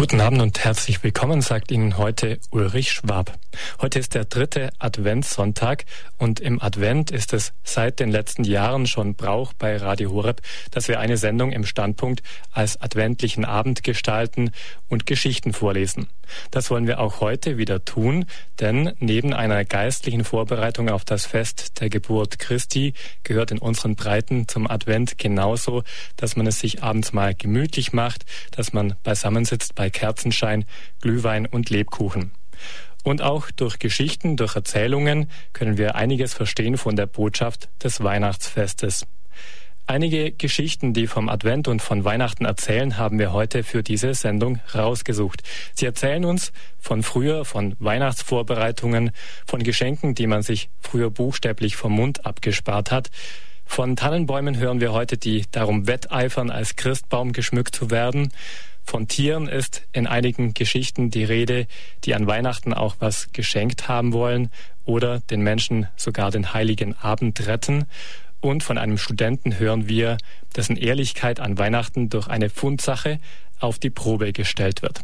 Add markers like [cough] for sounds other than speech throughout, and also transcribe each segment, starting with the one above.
Guten Abend und herzlich willkommen, sagt Ihnen heute Ulrich Schwab. Heute ist der dritte Adventssonntag und im Advent ist es seit den letzten Jahren schon Brauch bei Radio Horeb, dass wir eine Sendung im Standpunkt als adventlichen Abend gestalten und Geschichten vorlesen. Das wollen wir auch heute wieder tun, denn neben einer geistlichen Vorbereitung auf das Fest der Geburt Christi gehört in unseren Breiten zum Advent genauso, dass man es sich abends mal gemütlich macht, dass man beisammensitzt bei Kerzenschein, Glühwein und Lebkuchen. Und auch durch Geschichten, durch Erzählungen können wir einiges verstehen von der Botschaft des Weihnachtsfestes. Einige Geschichten, die vom Advent und von Weihnachten erzählen, haben wir heute für diese Sendung rausgesucht. Sie erzählen uns von früher, von Weihnachtsvorbereitungen, von Geschenken, die man sich früher buchstäblich vom Mund abgespart hat. Von Tannenbäumen hören wir heute, die darum wetteifern, als Christbaum geschmückt zu werden. Von Tieren ist in einigen Geschichten die Rede, die an Weihnachten auch was geschenkt haben wollen oder den Menschen sogar den heiligen Abend retten. Und von einem Studenten hören wir, dessen Ehrlichkeit an Weihnachten durch eine Fundsache auf die Probe gestellt wird.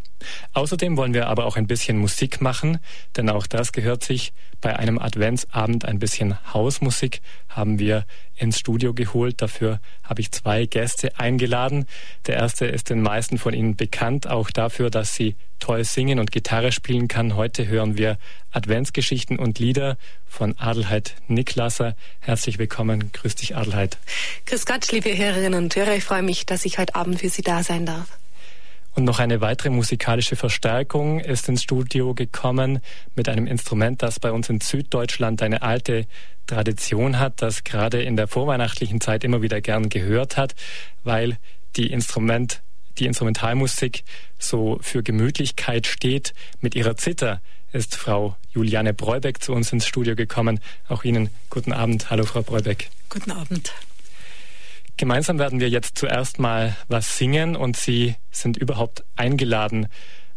Außerdem wollen wir aber auch ein bisschen Musik machen, denn auch das gehört sich. Bei einem Adventsabend ein bisschen Hausmusik haben wir ins Studio geholt. Dafür habe ich zwei Gäste eingeladen. Der erste ist den meisten von Ihnen bekannt, auch dafür, dass sie toll singen und Gitarre spielen kann. Heute hören wir Adventsgeschichten und Lieder von Adelheid Niklasser. Herzlich willkommen. Grüß dich, Adelheid. Grüß Gott, liebe Hörerinnen und Hörer. Ich freue mich, dass ich heute Abend für Sie da sein darf. Und noch eine weitere musikalische Verstärkung ist ins Studio gekommen mit einem Instrument, das bei uns in Süddeutschland eine alte Tradition hat, das gerade in der vorweihnachtlichen Zeit immer wieder gern gehört hat, weil die Instrument die Instrumentalmusik so für Gemütlichkeit steht. Mit ihrer Zither ist Frau Juliane Breubeck zu uns ins Studio gekommen. Auch Ihnen guten Abend. Hallo, Frau Breubeck. Guten Abend. Gemeinsam werden wir jetzt zuerst mal was singen und Sie sind überhaupt eingeladen,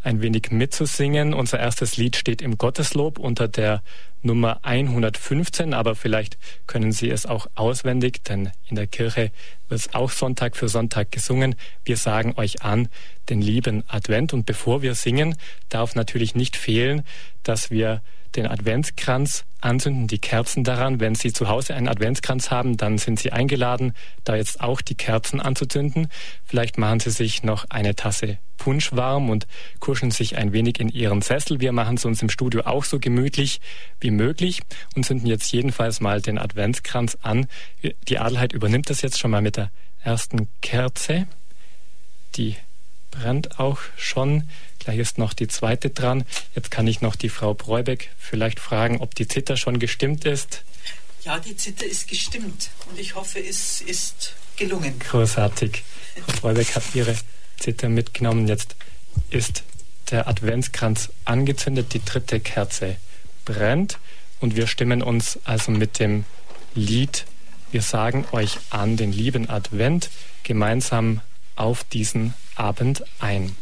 ein wenig mitzusingen. Unser erstes Lied steht im Gotteslob unter der Nummer 115, aber vielleicht können Sie es auch auswendig, denn in der Kirche wird es auch Sonntag für Sonntag gesungen. Wir sagen euch an den lieben Advent und bevor wir singen, darf natürlich nicht fehlen, dass wir den Adventskranz anzünden, die Kerzen daran. Wenn Sie zu Hause einen Adventskranz haben, dann sind Sie eingeladen, da jetzt auch die Kerzen anzuzünden. Vielleicht machen Sie sich noch eine Tasse Punsch warm und kuscheln sich ein wenig in Ihren Sessel. Wir machen es uns im Studio auch so gemütlich wie möglich und zünden jetzt jedenfalls mal den Adventskranz an. Die Adelheid übernimmt das jetzt schon mal mit der ersten Kerze. Die brennt auch schon. Gleich ist noch die zweite dran. Jetzt kann ich noch die Frau Breubeck vielleicht fragen, ob die Zither schon gestimmt ist. Ja, die Zither ist gestimmt und ich hoffe, es ist gelungen. Großartig. Frau Breubeck hat ihre Zither mitgenommen. Jetzt ist der Adventskranz angezündet, die dritte Kerze brennt und wir stimmen uns also mit dem Lied Wir sagen euch an den lieben Advent gemeinsam auf diesen Abend ein.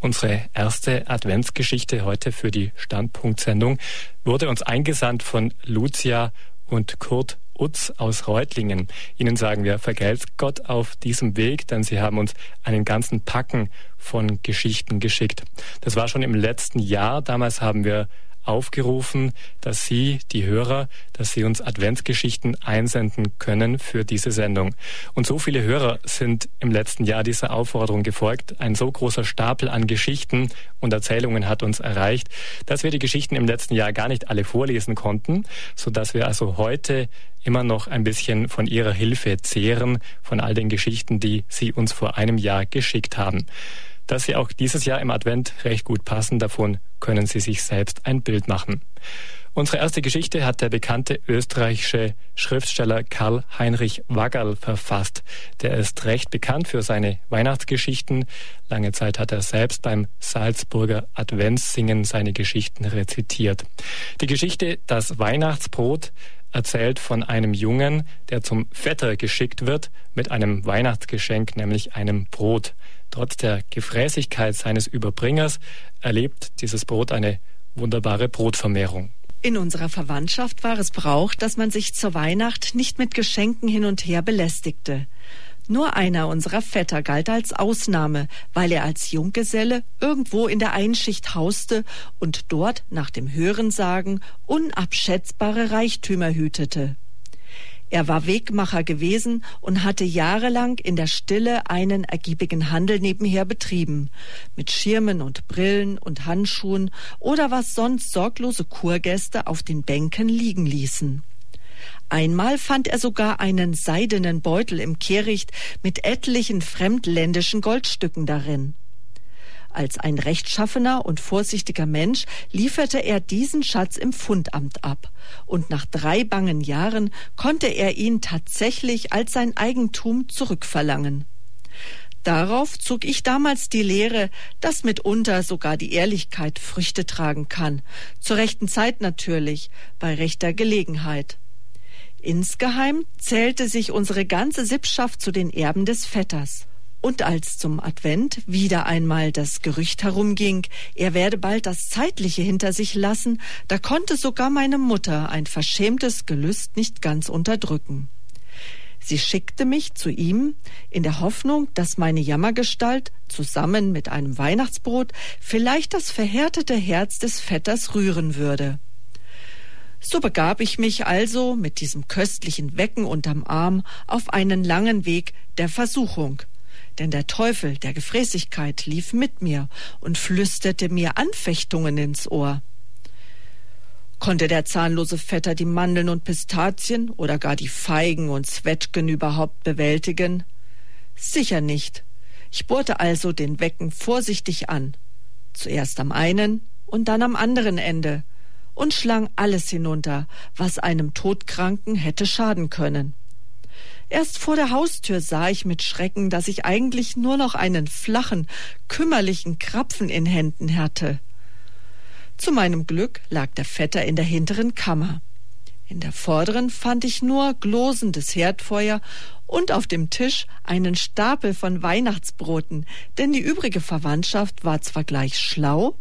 Unsere erste Adventsgeschichte heute für die Standpunktsendung wurde uns eingesandt von Lucia und Kurt Utz aus Reutlingen. Ihnen sagen wir, vergelt's Gott auf diesem Weg, denn Sie haben uns einen ganzen Packen von Geschichten geschickt. Das war schon im letzten Jahr. Damals haben wir aufgerufen, dass Sie, die Hörer, dass Sie uns Adventsgeschichten einsenden können für diese Sendung. Und so viele Hörer sind im letzten Jahr dieser Aufforderung gefolgt. Ein so großer Stapel an Geschichten und Erzählungen hat uns erreicht, dass wir die Geschichten im letzten Jahr gar nicht alle vorlesen konnten, so dass wir also heute immer noch ein bisschen von Ihrer Hilfe zehren, von all den Geschichten, die Sie uns vor einem Jahr geschickt haben dass sie auch dieses Jahr im Advent recht gut passen. Davon können Sie sich selbst ein Bild machen. Unsere erste Geschichte hat der bekannte österreichische Schriftsteller Karl Heinrich Waggerl verfasst. Der ist recht bekannt für seine Weihnachtsgeschichten. Lange Zeit hat er selbst beim Salzburger Adventssingen seine Geschichten rezitiert. Die Geschichte Das Weihnachtsbrot erzählt von einem Jungen, der zum Vetter geschickt wird mit einem Weihnachtsgeschenk, nämlich einem Brot. Trotz der Gefräßigkeit seines Überbringers erlebt dieses Brot eine wunderbare Brotvermehrung. In unserer Verwandtschaft war es Brauch, dass man sich zur Weihnacht nicht mit Geschenken hin und her belästigte. Nur einer unserer Vetter galt als Ausnahme, weil er als Junggeselle irgendwo in der Einschicht hauste und dort nach dem Hörensagen unabschätzbare Reichtümer hütete. Er war Wegmacher gewesen und hatte jahrelang in der Stille einen ergiebigen Handel nebenher betrieben, mit Schirmen und Brillen und Handschuhen oder was sonst sorglose Kurgäste auf den Bänken liegen ließen. Einmal fand er sogar einen seidenen Beutel im Kehricht mit etlichen fremdländischen Goldstücken darin. Als ein rechtschaffener und vorsichtiger Mensch lieferte er diesen Schatz im Fundamt ab, und nach drei bangen Jahren konnte er ihn tatsächlich als sein Eigentum zurückverlangen. Darauf zog ich damals die Lehre, dass mitunter sogar die Ehrlichkeit Früchte tragen kann, zur rechten Zeit natürlich, bei rechter Gelegenheit. Insgeheim zählte sich unsere ganze Sippschaft zu den Erben des Vetters. Und als zum Advent wieder einmal das Gerücht herumging, er werde bald das Zeitliche hinter sich lassen, da konnte sogar meine Mutter ein verschämtes Gelüst nicht ganz unterdrücken. Sie schickte mich zu ihm in der Hoffnung, dass meine Jammergestalt zusammen mit einem Weihnachtsbrot vielleicht das verhärtete Herz des Vetters rühren würde. So begab ich mich also mit diesem köstlichen Wecken unterm Arm auf einen langen Weg der Versuchung, denn der Teufel der Gefräßigkeit lief mit mir und flüsterte mir Anfechtungen ins Ohr. Konnte der zahnlose Vetter die Mandeln und Pistazien oder gar die Feigen und Zwetschgen überhaupt bewältigen? Sicher nicht. Ich bohrte also den Wecken vorsichtig an, zuerst am einen und dann am anderen Ende, und schlang alles hinunter, was einem Todkranken hätte schaden können. Erst vor der Haustür sah ich mit Schrecken, dass ich eigentlich nur noch einen flachen, kümmerlichen Krapfen in Händen hatte. Zu meinem Glück lag der Vetter in der hinteren Kammer. In der vorderen fand ich nur glosendes Herdfeuer und auf dem Tisch einen Stapel von Weihnachtsbroten, denn die übrige Verwandtschaft war zwar gleich schlau,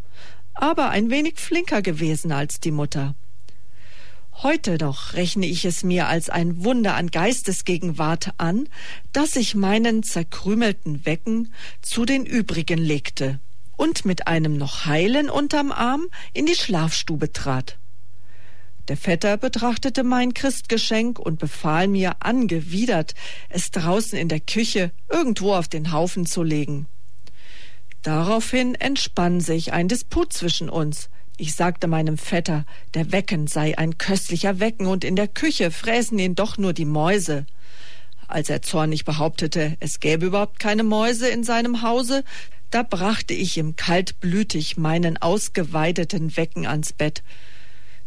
aber ein wenig flinker gewesen als die Mutter. Heute noch rechne ich es mir als ein Wunder an Geistesgegenwart an, dass ich meinen zerkrümelten Wecken zu den übrigen legte und mit einem noch heilen unterm Arm in die Schlafstube trat. Der Vetter betrachtete mein Christgeschenk und befahl mir angewidert, es draußen in der Küche irgendwo auf den Haufen zu legen. Daraufhin entspann sich ein Disput zwischen uns, ich sagte meinem Vetter, der Wecken sei ein köstlicher Wecken und in der Küche fräßen ihn doch nur die Mäuse. Als er zornig behauptete, es gäbe überhaupt keine Mäuse in seinem Hause, da brachte ich ihm kaltblütig meinen ausgeweideten Wecken ans Bett.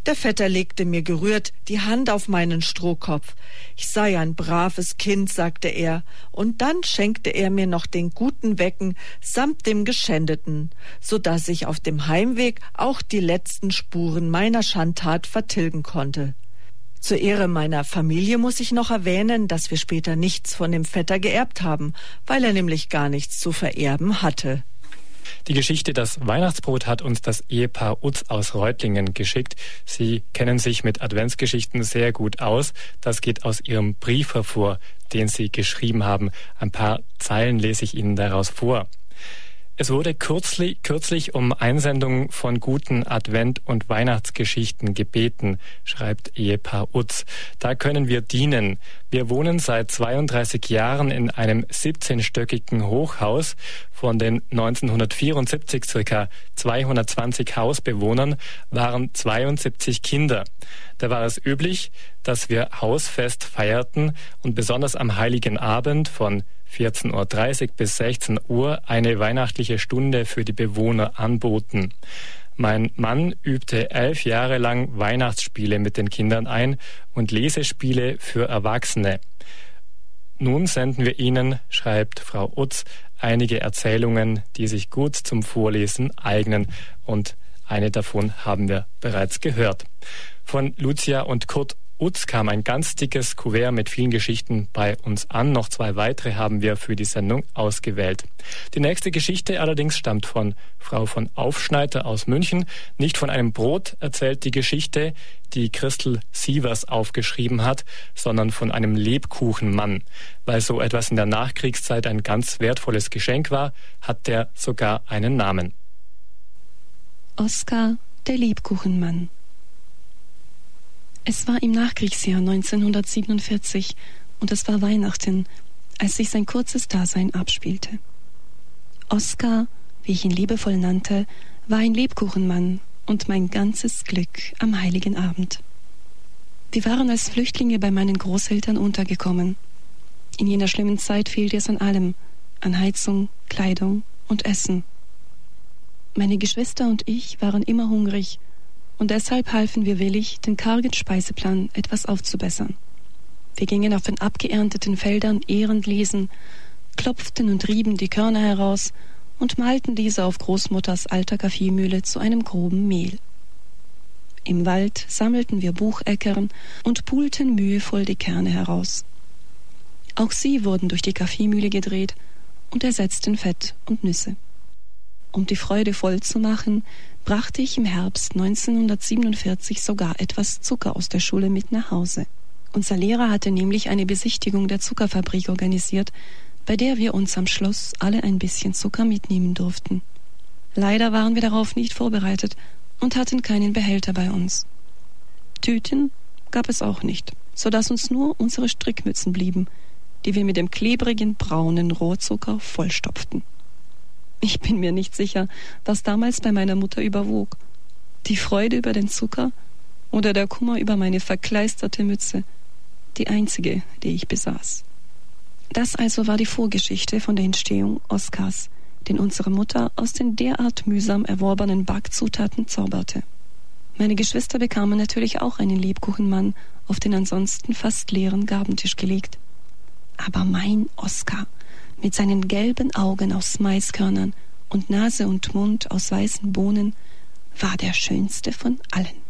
Der Vetter legte mir gerührt die Hand auf meinen Strohkopf. Ich sei ein braves Kind, sagte er, und dann schenkte er mir noch den guten Wecken samt dem Geschändeten, so dass ich auf dem Heimweg auch die letzten Spuren meiner Schandtat vertilgen konnte. Zur Ehre meiner Familie muss ich noch erwähnen, dass wir später nichts von dem Vetter geerbt haben, weil er nämlich gar nichts zu vererben hatte. Die Geschichte Das Weihnachtsbrot hat uns das Ehepaar Utz aus Reutlingen geschickt. Sie kennen sich mit Adventsgeschichten sehr gut aus. Das geht aus ihrem Brief hervor, den Sie geschrieben haben. Ein paar Zeilen lese ich Ihnen daraus vor. Es wurde kürzlich, kürzlich um Einsendung von guten Advent- und Weihnachtsgeschichten gebeten, schreibt Ehepaar Utz. Da können wir dienen. Wir wohnen seit 32 Jahren in einem 17-stöckigen Hochhaus. Von den 1974 circa 220 Hausbewohnern waren 72 Kinder. Da war es üblich, dass wir Hausfest feierten und besonders am Heiligen Abend von 14.30 Uhr bis 16 Uhr eine weihnachtliche Stunde für die Bewohner anboten. Mein Mann übte elf Jahre lang Weihnachtsspiele mit den Kindern ein und Lesespiele für Erwachsene. Nun senden wir Ihnen, schreibt Frau Utz, einige Erzählungen, die sich gut zum Vorlesen eignen und eine davon haben wir bereits gehört. Von Lucia und Kurt Utz kam ein ganz dickes Kuvert mit vielen Geschichten bei uns an. Noch zwei weitere haben wir für die Sendung ausgewählt. Die nächste Geschichte allerdings stammt von Frau von Aufschneider aus München. Nicht von einem Brot erzählt die Geschichte, die Christel Sievers aufgeschrieben hat, sondern von einem Lebkuchenmann. Weil so etwas in der Nachkriegszeit ein ganz wertvolles Geschenk war, hat der sogar einen Namen. Oskar, der Lebkuchenmann. Es war im Nachkriegsjahr 1947 und es war Weihnachten, als sich sein kurzes Dasein abspielte. Oskar, wie ich ihn liebevoll nannte, war ein Lebkuchenmann und mein ganzes Glück am heiligen Abend. Wir waren als Flüchtlinge bei meinen Großeltern untergekommen. In jener schlimmen Zeit fehlte es an allem, an Heizung, Kleidung und Essen. Meine Geschwister und ich waren immer hungrig und deshalb halfen wir willig, den kargen Speiseplan etwas aufzubessern. Wir gingen auf den abgeernteten Feldern ehrend lesen, klopften und rieben die Körner heraus und malten diese auf Großmutters alter Kaffeemühle zu einem groben Mehl. Im Wald sammelten wir Bucheckern und pulten mühevoll die Kerne heraus. Auch sie wurden durch die Kaffeemühle gedreht und ersetzten Fett und Nüsse. Um die Freude voll zu machen, brachte ich im Herbst 1947 sogar etwas Zucker aus der Schule mit nach Hause. Unser Lehrer hatte nämlich eine Besichtigung der Zuckerfabrik organisiert, bei der wir uns am Schluss alle ein bisschen Zucker mitnehmen durften. Leider waren wir darauf nicht vorbereitet und hatten keinen Behälter bei uns. Tüten gab es auch nicht, so dass uns nur unsere Strickmützen blieben, die wir mit dem klebrigen braunen Rohrzucker vollstopften. Ich bin mir nicht sicher, was damals bei meiner Mutter überwog. Die Freude über den Zucker oder der Kummer über meine verkleisterte Mütze, die einzige, die ich besaß. Das also war die Vorgeschichte von der Entstehung Oskars, den unsere Mutter aus den derart mühsam erworbenen Backzutaten zauberte. Meine Geschwister bekamen natürlich auch einen Lebkuchenmann auf den ansonsten fast leeren Gabentisch gelegt. Aber mein Oskar mit seinen gelben Augen aus Maiskörnern und Nase und Mund aus weißen Bohnen war der schönste von allen.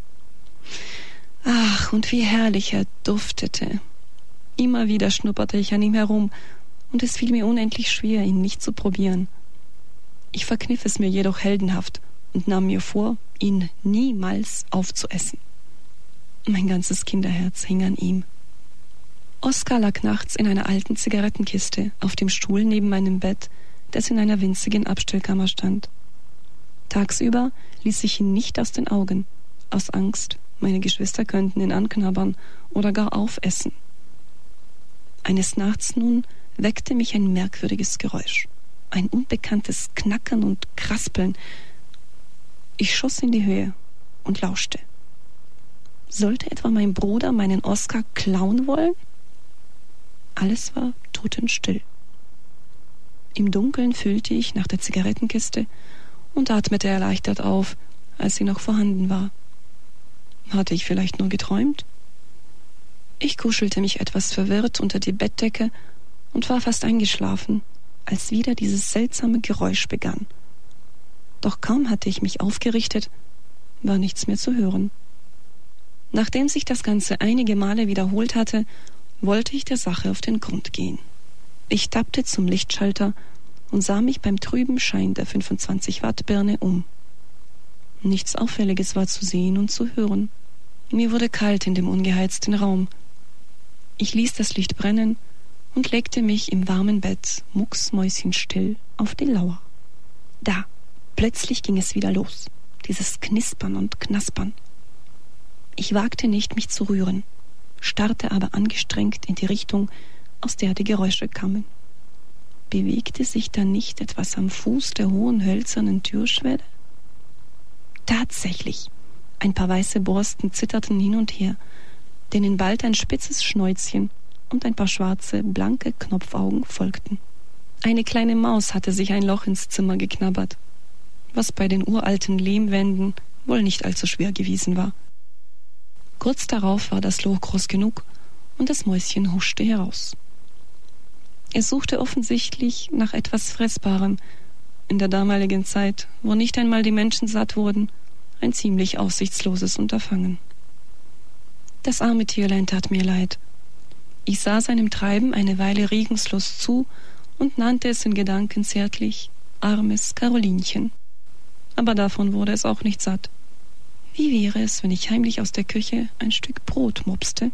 Ach, und wie herrlich er duftete. Immer wieder schnupperte ich an ihm herum, und es fiel mir unendlich schwer, ihn nicht zu probieren. Ich verkniff es mir jedoch heldenhaft und nahm mir vor, ihn niemals aufzuessen. Mein ganzes Kinderherz hing an ihm. Oskar lag nachts in einer alten Zigarettenkiste auf dem Stuhl neben meinem Bett, das in einer winzigen Abstellkammer stand. Tagsüber ließ ich ihn nicht aus den Augen, aus Angst, meine Geschwister könnten ihn anknabbern oder gar aufessen. Eines Nachts nun weckte mich ein merkwürdiges Geräusch, ein unbekanntes Knackern und Kraspeln. Ich schoss in die Höhe und lauschte. Sollte etwa mein Bruder meinen Oskar klauen wollen? Alles war totenstill. Im Dunkeln fühlte ich nach der Zigarettenkiste und atmete erleichtert auf, als sie noch vorhanden war. Hatte ich vielleicht nur geträumt? Ich kuschelte mich etwas verwirrt unter die Bettdecke und war fast eingeschlafen, als wieder dieses seltsame Geräusch begann. Doch kaum hatte ich mich aufgerichtet, war nichts mehr zu hören. Nachdem sich das Ganze einige Male wiederholt hatte wollte ich der Sache auf den Grund gehen. Ich tappte zum Lichtschalter und sah mich beim trüben Schein der 25 Watt Birne um. Nichts Auffälliges war zu sehen und zu hören. Mir wurde kalt in dem ungeheizten Raum. Ich ließ das Licht brennen und legte mich im warmen Bett mucksmäuschenstill auf die Lauer. Da, plötzlich ging es wieder los, dieses Knispern und Knaspern. Ich wagte nicht, mich zu rühren starrte aber angestrengt in die Richtung, aus der die Geräusche kamen. Bewegte sich da nicht etwas am Fuß der hohen hölzernen Türschwelle? Tatsächlich. Ein paar weiße Borsten zitterten hin und her, denen bald ein spitzes Schnäuzchen und ein paar schwarze, blanke Knopfaugen folgten. Eine kleine Maus hatte sich ein Loch ins Zimmer geknabbert, was bei den uralten Lehmwänden wohl nicht allzu schwer gewesen war. Kurz darauf war das Loch groß genug und das Mäuschen huschte heraus. Es suchte offensichtlich nach etwas Fressbarem. In der damaligen Zeit, wo nicht einmal die Menschen satt wurden, ein ziemlich aussichtsloses Unterfangen. Das arme Tierlein tat mir leid. Ich sah seinem Treiben eine Weile regungslos zu und nannte es in Gedanken zärtlich armes Carolinchen. Aber davon wurde es auch nicht satt. Wie wäre es, wenn ich heimlich aus der Küche ein Stück Brot mopste?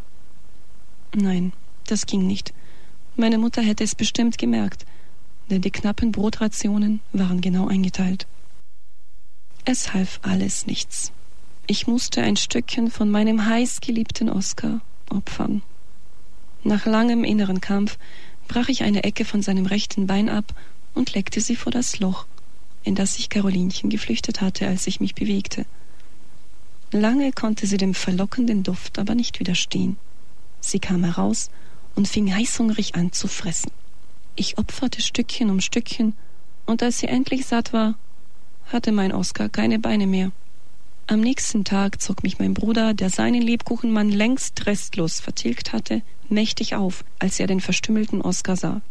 Nein, das ging nicht. Meine Mutter hätte es bestimmt gemerkt, denn die knappen Brotrationen waren genau eingeteilt. Es half alles nichts. Ich musste ein Stückchen von meinem heißgeliebten Oskar opfern. Nach langem inneren Kampf brach ich eine Ecke von seinem rechten Bein ab und leckte sie vor das Loch, in das sich Carolinchen geflüchtet hatte, als ich mich bewegte. Lange konnte sie dem verlockenden Duft aber nicht widerstehen. Sie kam heraus und fing heißhungrig an zu fressen. Ich opferte Stückchen um Stückchen, und als sie endlich satt war, hatte mein Oskar keine Beine mehr. Am nächsten Tag zog mich mein Bruder, der seinen Lebkuchenmann längst restlos vertilgt hatte, mächtig auf, als er den verstümmelten Oskar sah.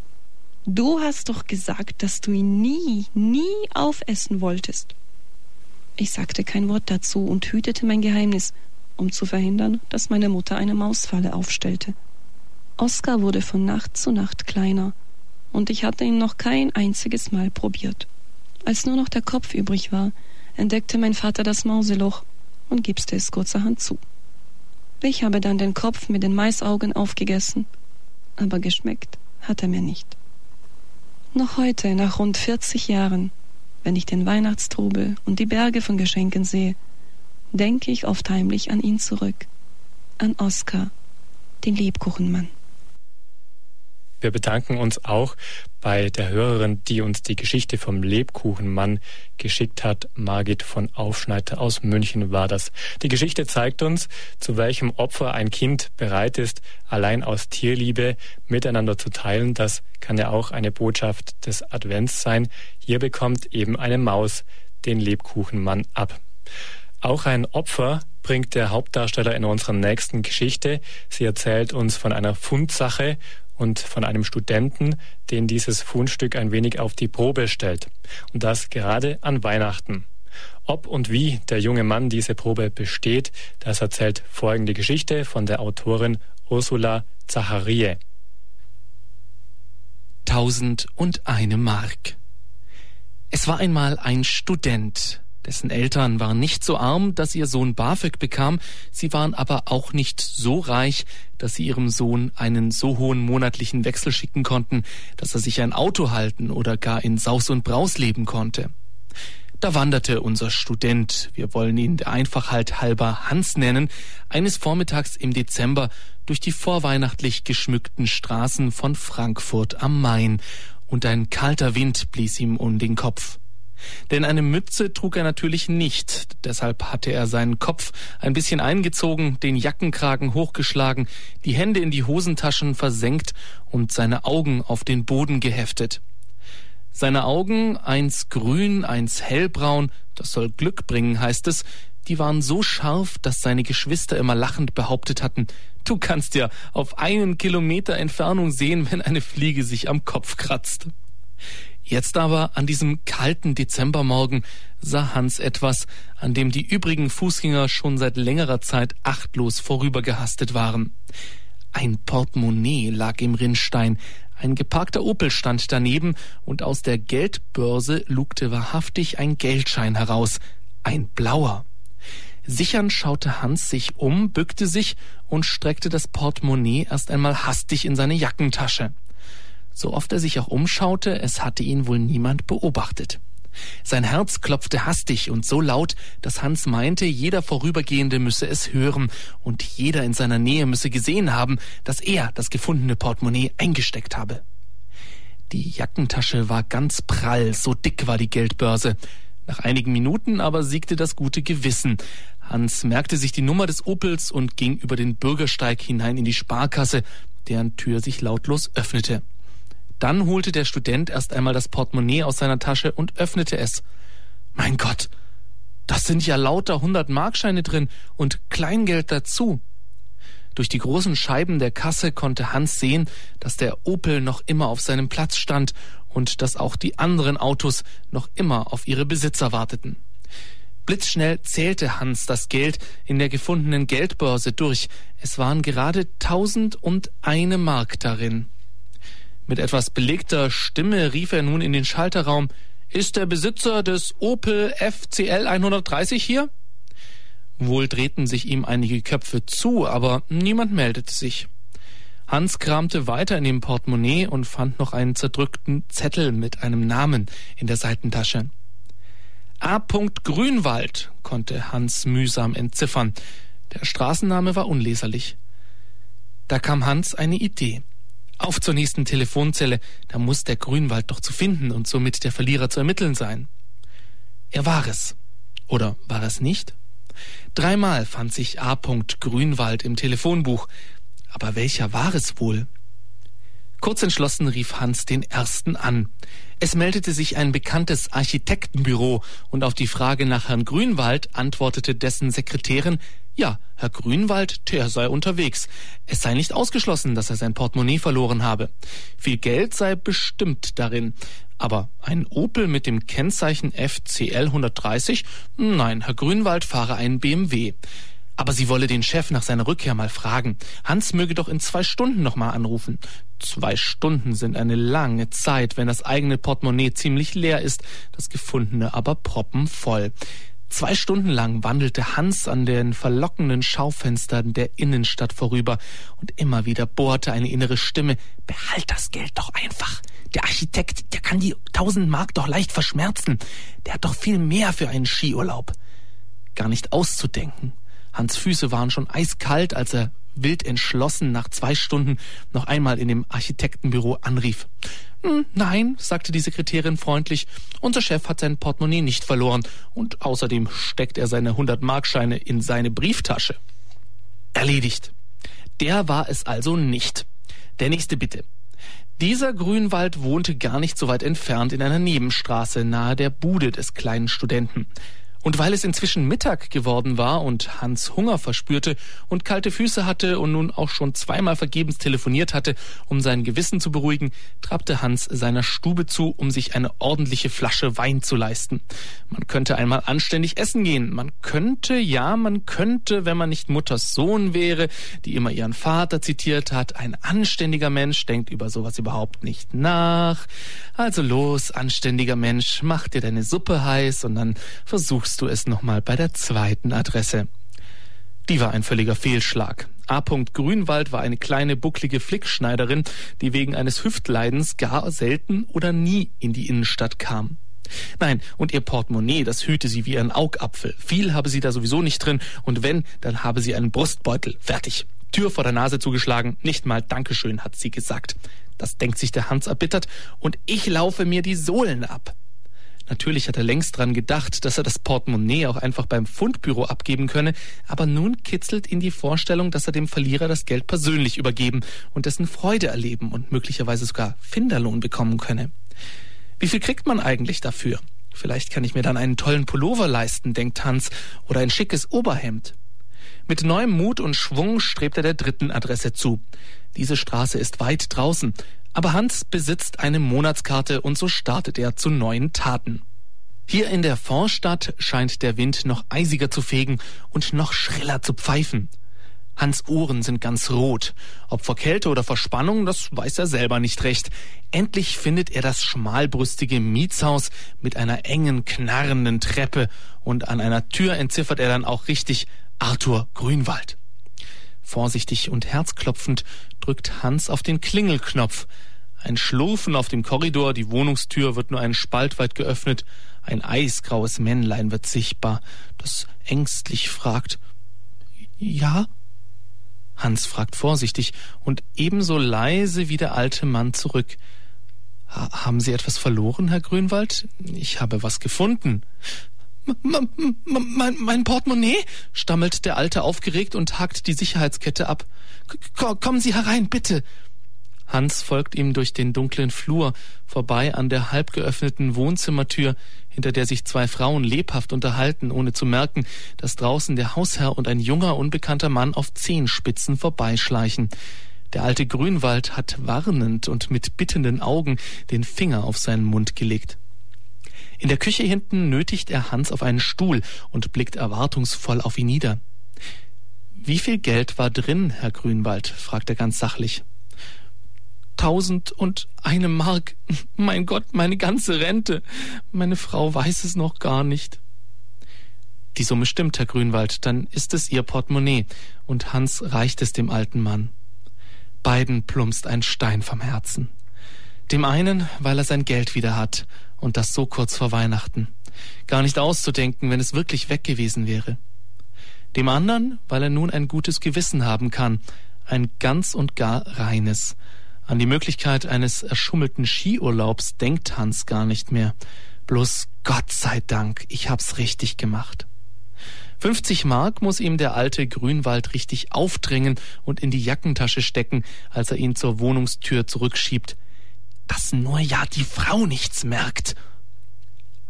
Du hast doch gesagt, dass du ihn nie, nie aufessen wolltest. Ich sagte kein Wort dazu und hütete mein Geheimnis, um zu verhindern, dass meine Mutter eine Mausfalle aufstellte. Oskar wurde von Nacht zu Nacht kleiner, und ich hatte ihn noch kein einziges Mal probiert. Als nur noch der Kopf übrig war, entdeckte mein Vater das Mauseloch und gipste es kurzerhand zu. Ich habe dann den Kopf mit den Maisaugen aufgegessen, aber geschmeckt hat er mir nicht. Noch heute, nach rund 40 Jahren, wenn ich den Weihnachtstrubel und die Berge von Geschenken sehe, denke ich oft heimlich an ihn zurück, an Oskar, den Lebkuchenmann. Wir bedanken uns auch bei der Hörerin, die uns die Geschichte vom Lebkuchenmann geschickt hat. Margit von Aufschneider aus München war das. Die Geschichte zeigt uns, zu welchem Opfer ein Kind bereit ist, allein aus Tierliebe miteinander zu teilen. Das kann ja auch eine Botschaft des Advents sein. Hier bekommt eben eine Maus den Lebkuchenmann ab. Auch ein Opfer bringt der Hauptdarsteller in unserer nächsten Geschichte. Sie erzählt uns von einer Fundsache und von einem Studenten, den dieses Fundstück ein wenig auf die Probe stellt. Und das gerade an Weihnachten. Ob und wie der junge Mann diese Probe besteht, das erzählt folgende Geschichte von der Autorin Ursula Zacharie. Tausend und eine Mark. Es war einmal ein Student, dessen Eltern waren nicht so arm, dass ihr Sohn BAföG bekam, sie waren aber auch nicht so reich, dass sie ihrem Sohn einen so hohen monatlichen Wechsel schicken konnten, dass er sich ein Auto halten oder gar in Saus und Braus leben konnte. Da wanderte unser Student, wir wollen ihn der Einfachheit halber Hans nennen, eines Vormittags im Dezember durch die vorweihnachtlich geschmückten Straßen von Frankfurt am Main, und ein kalter Wind blies ihm um den Kopf. Denn eine Mütze trug er natürlich nicht, deshalb hatte er seinen Kopf ein bisschen eingezogen, den Jackenkragen hochgeschlagen, die Hände in die Hosentaschen versenkt und seine Augen auf den Boden geheftet. Seine Augen, eins grün, eins hellbraun, das soll Glück bringen, heißt es, die waren so scharf, dass seine Geschwister immer lachend behauptet hatten, du kannst ja auf einen Kilometer Entfernung sehen, wenn eine Fliege sich am Kopf kratzt. Jetzt aber, an diesem kalten Dezembermorgen, sah Hans etwas, an dem die übrigen Fußgänger schon seit längerer Zeit achtlos vorübergehastet waren. Ein Portemonnaie lag im Rinnstein, ein geparkter Opel stand daneben, und aus der Geldbörse lugte wahrhaftig ein Geldschein heraus, ein blauer. Sichern schaute Hans sich um, bückte sich und streckte das Portemonnaie erst einmal hastig in seine Jackentasche. So oft er sich auch umschaute, es hatte ihn wohl niemand beobachtet. Sein Herz klopfte hastig und so laut, dass Hans meinte, jeder Vorübergehende müsse es hören und jeder in seiner Nähe müsse gesehen haben, dass er das gefundene Portemonnaie eingesteckt habe. Die Jackentasche war ganz prall, so dick war die Geldbörse. Nach einigen Minuten aber siegte das gute Gewissen. Hans merkte sich die Nummer des Opels und ging über den Bürgersteig hinein in die Sparkasse, deren Tür sich lautlos öffnete. Dann holte der Student erst einmal das Portemonnaie aus seiner Tasche und öffnete es. Mein Gott, das sind ja lauter hundert Markscheine drin und Kleingeld dazu. Durch die großen Scheiben der Kasse konnte Hans sehen, dass der Opel noch immer auf seinem Platz stand und dass auch die anderen Autos noch immer auf ihre Besitzer warteten. Blitzschnell zählte Hans das Geld in der gefundenen Geldbörse durch. Es waren gerade tausend und eine Mark darin. Mit etwas belegter Stimme rief er nun in den Schalterraum Ist der Besitzer des Opel FCL 130 hier? Wohl drehten sich ihm einige Köpfe zu, aber niemand meldete sich. Hans kramte weiter in dem Portemonnaie und fand noch einen zerdrückten Zettel mit einem Namen in der Seitentasche. A. Grünwald konnte Hans mühsam entziffern. Der Straßenname war unleserlich. Da kam Hans eine Idee. Auf zur nächsten Telefonzelle, da muss der Grünwald doch zu finden und somit der Verlierer zu ermitteln sein. Er war es. Oder war es nicht? Dreimal fand sich A. Grünwald im Telefonbuch. Aber welcher war es wohl? Kurz entschlossen rief Hans den ersten an. Es meldete sich ein bekanntes Architektenbüro und auf die Frage nach Herrn Grünwald antwortete dessen Sekretärin, ja, Herr Grünwald, der sei unterwegs. Es sei nicht ausgeschlossen, dass er sein Portemonnaie verloren habe. Viel Geld sei bestimmt darin. Aber ein Opel mit dem Kennzeichen FCL 130? Nein, Herr Grünwald fahre einen BMW. Aber sie wolle den Chef nach seiner Rückkehr mal fragen. Hans möge doch in zwei Stunden noch mal anrufen. Zwei Stunden sind eine lange Zeit, wenn das eigene Portemonnaie ziemlich leer ist, das gefundene aber proppenvoll. Zwei Stunden lang wandelte Hans an den verlockenden Schaufenstern der Innenstadt vorüber und immer wieder bohrte eine innere Stimme, behalt das Geld doch einfach. Der Architekt, der kann die tausend Mark doch leicht verschmerzen. Der hat doch viel mehr für einen Skiurlaub. Gar nicht auszudenken. Hans Füße waren schon eiskalt, als er wild entschlossen nach zwei Stunden noch einmal in dem Architektenbüro anrief. Hm, nein, sagte die Sekretärin freundlich, unser Chef hat sein Portemonnaie nicht verloren und außerdem steckt er seine 100-Markscheine in seine Brieftasche. Erledigt. Der war es also nicht. Der nächste bitte. Dieser Grünwald wohnte gar nicht so weit entfernt in einer Nebenstraße nahe der Bude des kleinen Studenten. Und weil es inzwischen Mittag geworden war und Hans Hunger verspürte und kalte Füße hatte und nun auch schon zweimal vergebens telefoniert hatte, um sein Gewissen zu beruhigen, trabte Hans seiner Stube zu, um sich eine ordentliche Flasche Wein zu leisten. Man könnte einmal anständig essen gehen. Man könnte, ja, man könnte, wenn man nicht Mutters Sohn wäre, die immer ihren Vater zitiert hat, ein anständiger Mensch denkt über sowas überhaupt nicht nach. Also los, anständiger Mensch, mach dir deine Suppe heiß und dann versuchst versuchst du es nochmal bei der zweiten Adresse. Die war ein völliger Fehlschlag. A. Grünwald war eine kleine, bucklige Flickschneiderin, die wegen eines Hüftleidens gar selten oder nie in die Innenstadt kam. Nein, und ihr Portemonnaie, das hüte sie wie ein Augapfel. Viel habe sie da sowieso nicht drin, und wenn, dann habe sie einen Brustbeutel. Fertig. Tür vor der Nase zugeschlagen, nicht mal Dankeschön, hat sie gesagt. Das denkt sich der Hans erbittert, und ich laufe mir die Sohlen ab. Natürlich hat er längst dran gedacht, dass er das Portemonnaie auch einfach beim Fundbüro abgeben könne, aber nun kitzelt ihn die Vorstellung, dass er dem Verlierer das Geld persönlich übergeben und dessen Freude erleben und möglicherweise sogar Finderlohn bekommen könne. Wie viel kriegt man eigentlich dafür? Vielleicht kann ich mir dann einen tollen Pullover leisten, denkt Hans, oder ein schickes Oberhemd. Mit neuem Mut und Schwung strebt er der dritten Adresse zu. Diese Straße ist weit draußen, aber Hans besitzt eine Monatskarte und so startet er zu neuen Taten. Hier in der Vorstadt scheint der Wind noch eisiger zu fegen und noch schriller zu pfeifen. Hans Ohren sind ganz rot. Ob vor Kälte oder vor Spannung, das weiß er selber nicht recht. Endlich findet er das schmalbrüstige Mietshaus mit einer engen, knarrenden Treppe und an einer Tür entziffert er dann auch richtig Arthur Grünwald. Vorsichtig und herzklopfend drückt Hans auf den Klingelknopf. Ein Schlurfen auf dem Korridor, die Wohnungstür wird nur einen Spalt weit geöffnet, ein eisgraues Männlein wird sichtbar, das ängstlich fragt Ja? Hans fragt vorsichtig und ebenso leise wie der alte Mann zurück. Haben Sie etwas verloren, Herr Grünwald? Ich habe was gefunden. Mein, mein Portemonnaie? stammelt der Alte aufgeregt und hakt die Sicherheitskette ab. K kommen Sie herein, bitte. Hans folgt ihm durch den dunklen Flur, vorbei an der halb geöffneten Wohnzimmertür, hinter der sich zwei Frauen lebhaft unterhalten, ohne zu merken, dass draußen der Hausherr und ein junger, unbekannter Mann auf Zehenspitzen vorbeischleichen. Der alte Grünwald hat warnend und mit bittenden Augen den Finger auf seinen Mund gelegt. In der Küche hinten nötigt er Hans auf einen Stuhl und blickt erwartungsvoll auf ihn nieder. Wie viel Geld war drin, Herr Grünwald? fragt er ganz sachlich. Tausend und eine Mark. [laughs] Mein Gott, meine ganze Rente. Meine Frau weiß es noch gar nicht. Die Summe stimmt, Herr Grünwald, dann ist es Ihr Portemonnaie, und Hans reicht es dem alten Mann. Beiden plumpst ein Stein vom Herzen. Dem einen, weil er sein Geld wieder hat, und das so kurz vor Weihnachten. Gar nicht auszudenken, wenn es wirklich weg gewesen wäre. Dem anderen, weil er nun ein gutes Gewissen haben kann, ein ganz und gar reines. An die Möglichkeit eines erschummelten Skiurlaubs denkt Hans gar nicht mehr. Bloß Gott sei Dank, ich hab's richtig gemacht. 50 Mark muss ihm der alte Grünwald richtig aufdrängen und in die Jackentasche stecken, als er ihn zur Wohnungstür zurückschiebt. Dass nur ja die Frau nichts merkt.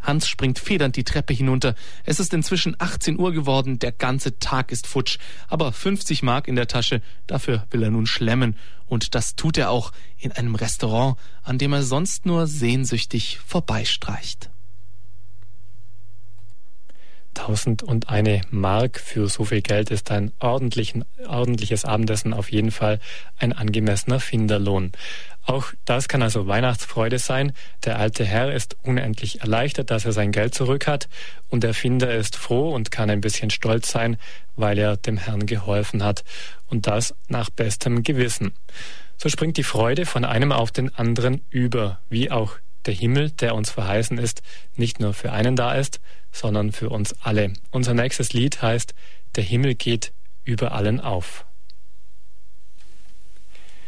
Hans springt federnd die Treppe hinunter. Es ist inzwischen 18 Uhr geworden, der ganze Tag ist futsch. Aber 50 Mark in der Tasche, dafür will er nun schlemmen. Und das tut er auch in einem Restaurant, an dem er sonst nur sehnsüchtig vorbeistreicht. Tausend und eine Mark für so viel Geld ist ein ordentliches Abendessen auf jeden Fall ein angemessener Finderlohn. Auch das kann also Weihnachtsfreude sein. Der alte Herr ist unendlich erleichtert, dass er sein Geld zurück hat und der Finder ist froh und kann ein bisschen stolz sein, weil er dem Herrn geholfen hat und das nach bestem Gewissen. So springt die Freude von einem auf den anderen über, wie auch der Himmel, der uns verheißen ist, nicht nur für einen da ist, sondern für uns alle. Unser nächstes Lied heißt Der Himmel geht über allen auf.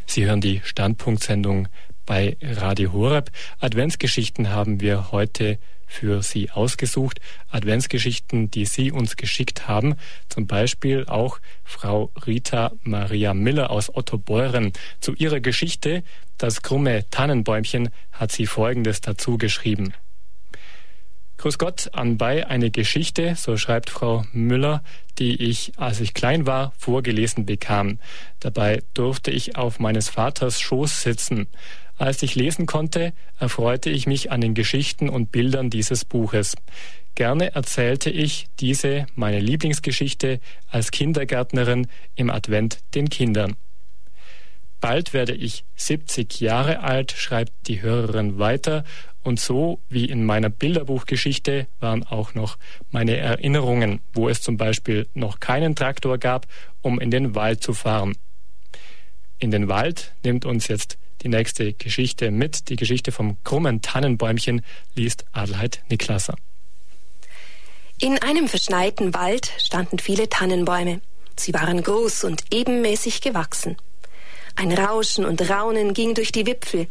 Sie hören die Standpunktsendung bei Radio Horeb. Adventsgeschichten haben wir heute für Sie ausgesucht. Adventsgeschichten, die Sie uns geschickt haben. Zum Beispiel auch Frau Rita Maria Miller aus Ottobeuren. Zu ihrer Geschichte, das krumme Tannenbäumchen, hat sie Folgendes dazu geschrieben. Grüß Gott, anbei eine Geschichte, so schreibt Frau Müller, die ich, als ich klein war, vorgelesen bekam. Dabei durfte ich auf meines Vaters Schoß sitzen. Als ich lesen konnte, erfreute ich mich an den Geschichten und Bildern dieses Buches. Gerne erzählte ich diese, meine Lieblingsgeschichte, als Kindergärtnerin im Advent den Kindern. Bald werde ich 70 Jahre alt, schreibt die Hörerin weiter, und so wie in meiner Bilderbuchgeschichte waren auch noch meine Erinnerungen, wo es zum Beispiel noch keinen Traktor gab, um in den Wald zu fahren. In den Wald nimmt uns jetzt die nächste Geschichte mit. Die Geschichte vom krummen Tannenbäumchen liest Adelheid Niklasser. In einem verschneiten Wald standen viele Tannenbäume. Sie waren groß und ebenmäßig gewachsen. Ein Rauschen und Raunen ging durch die Wipfel,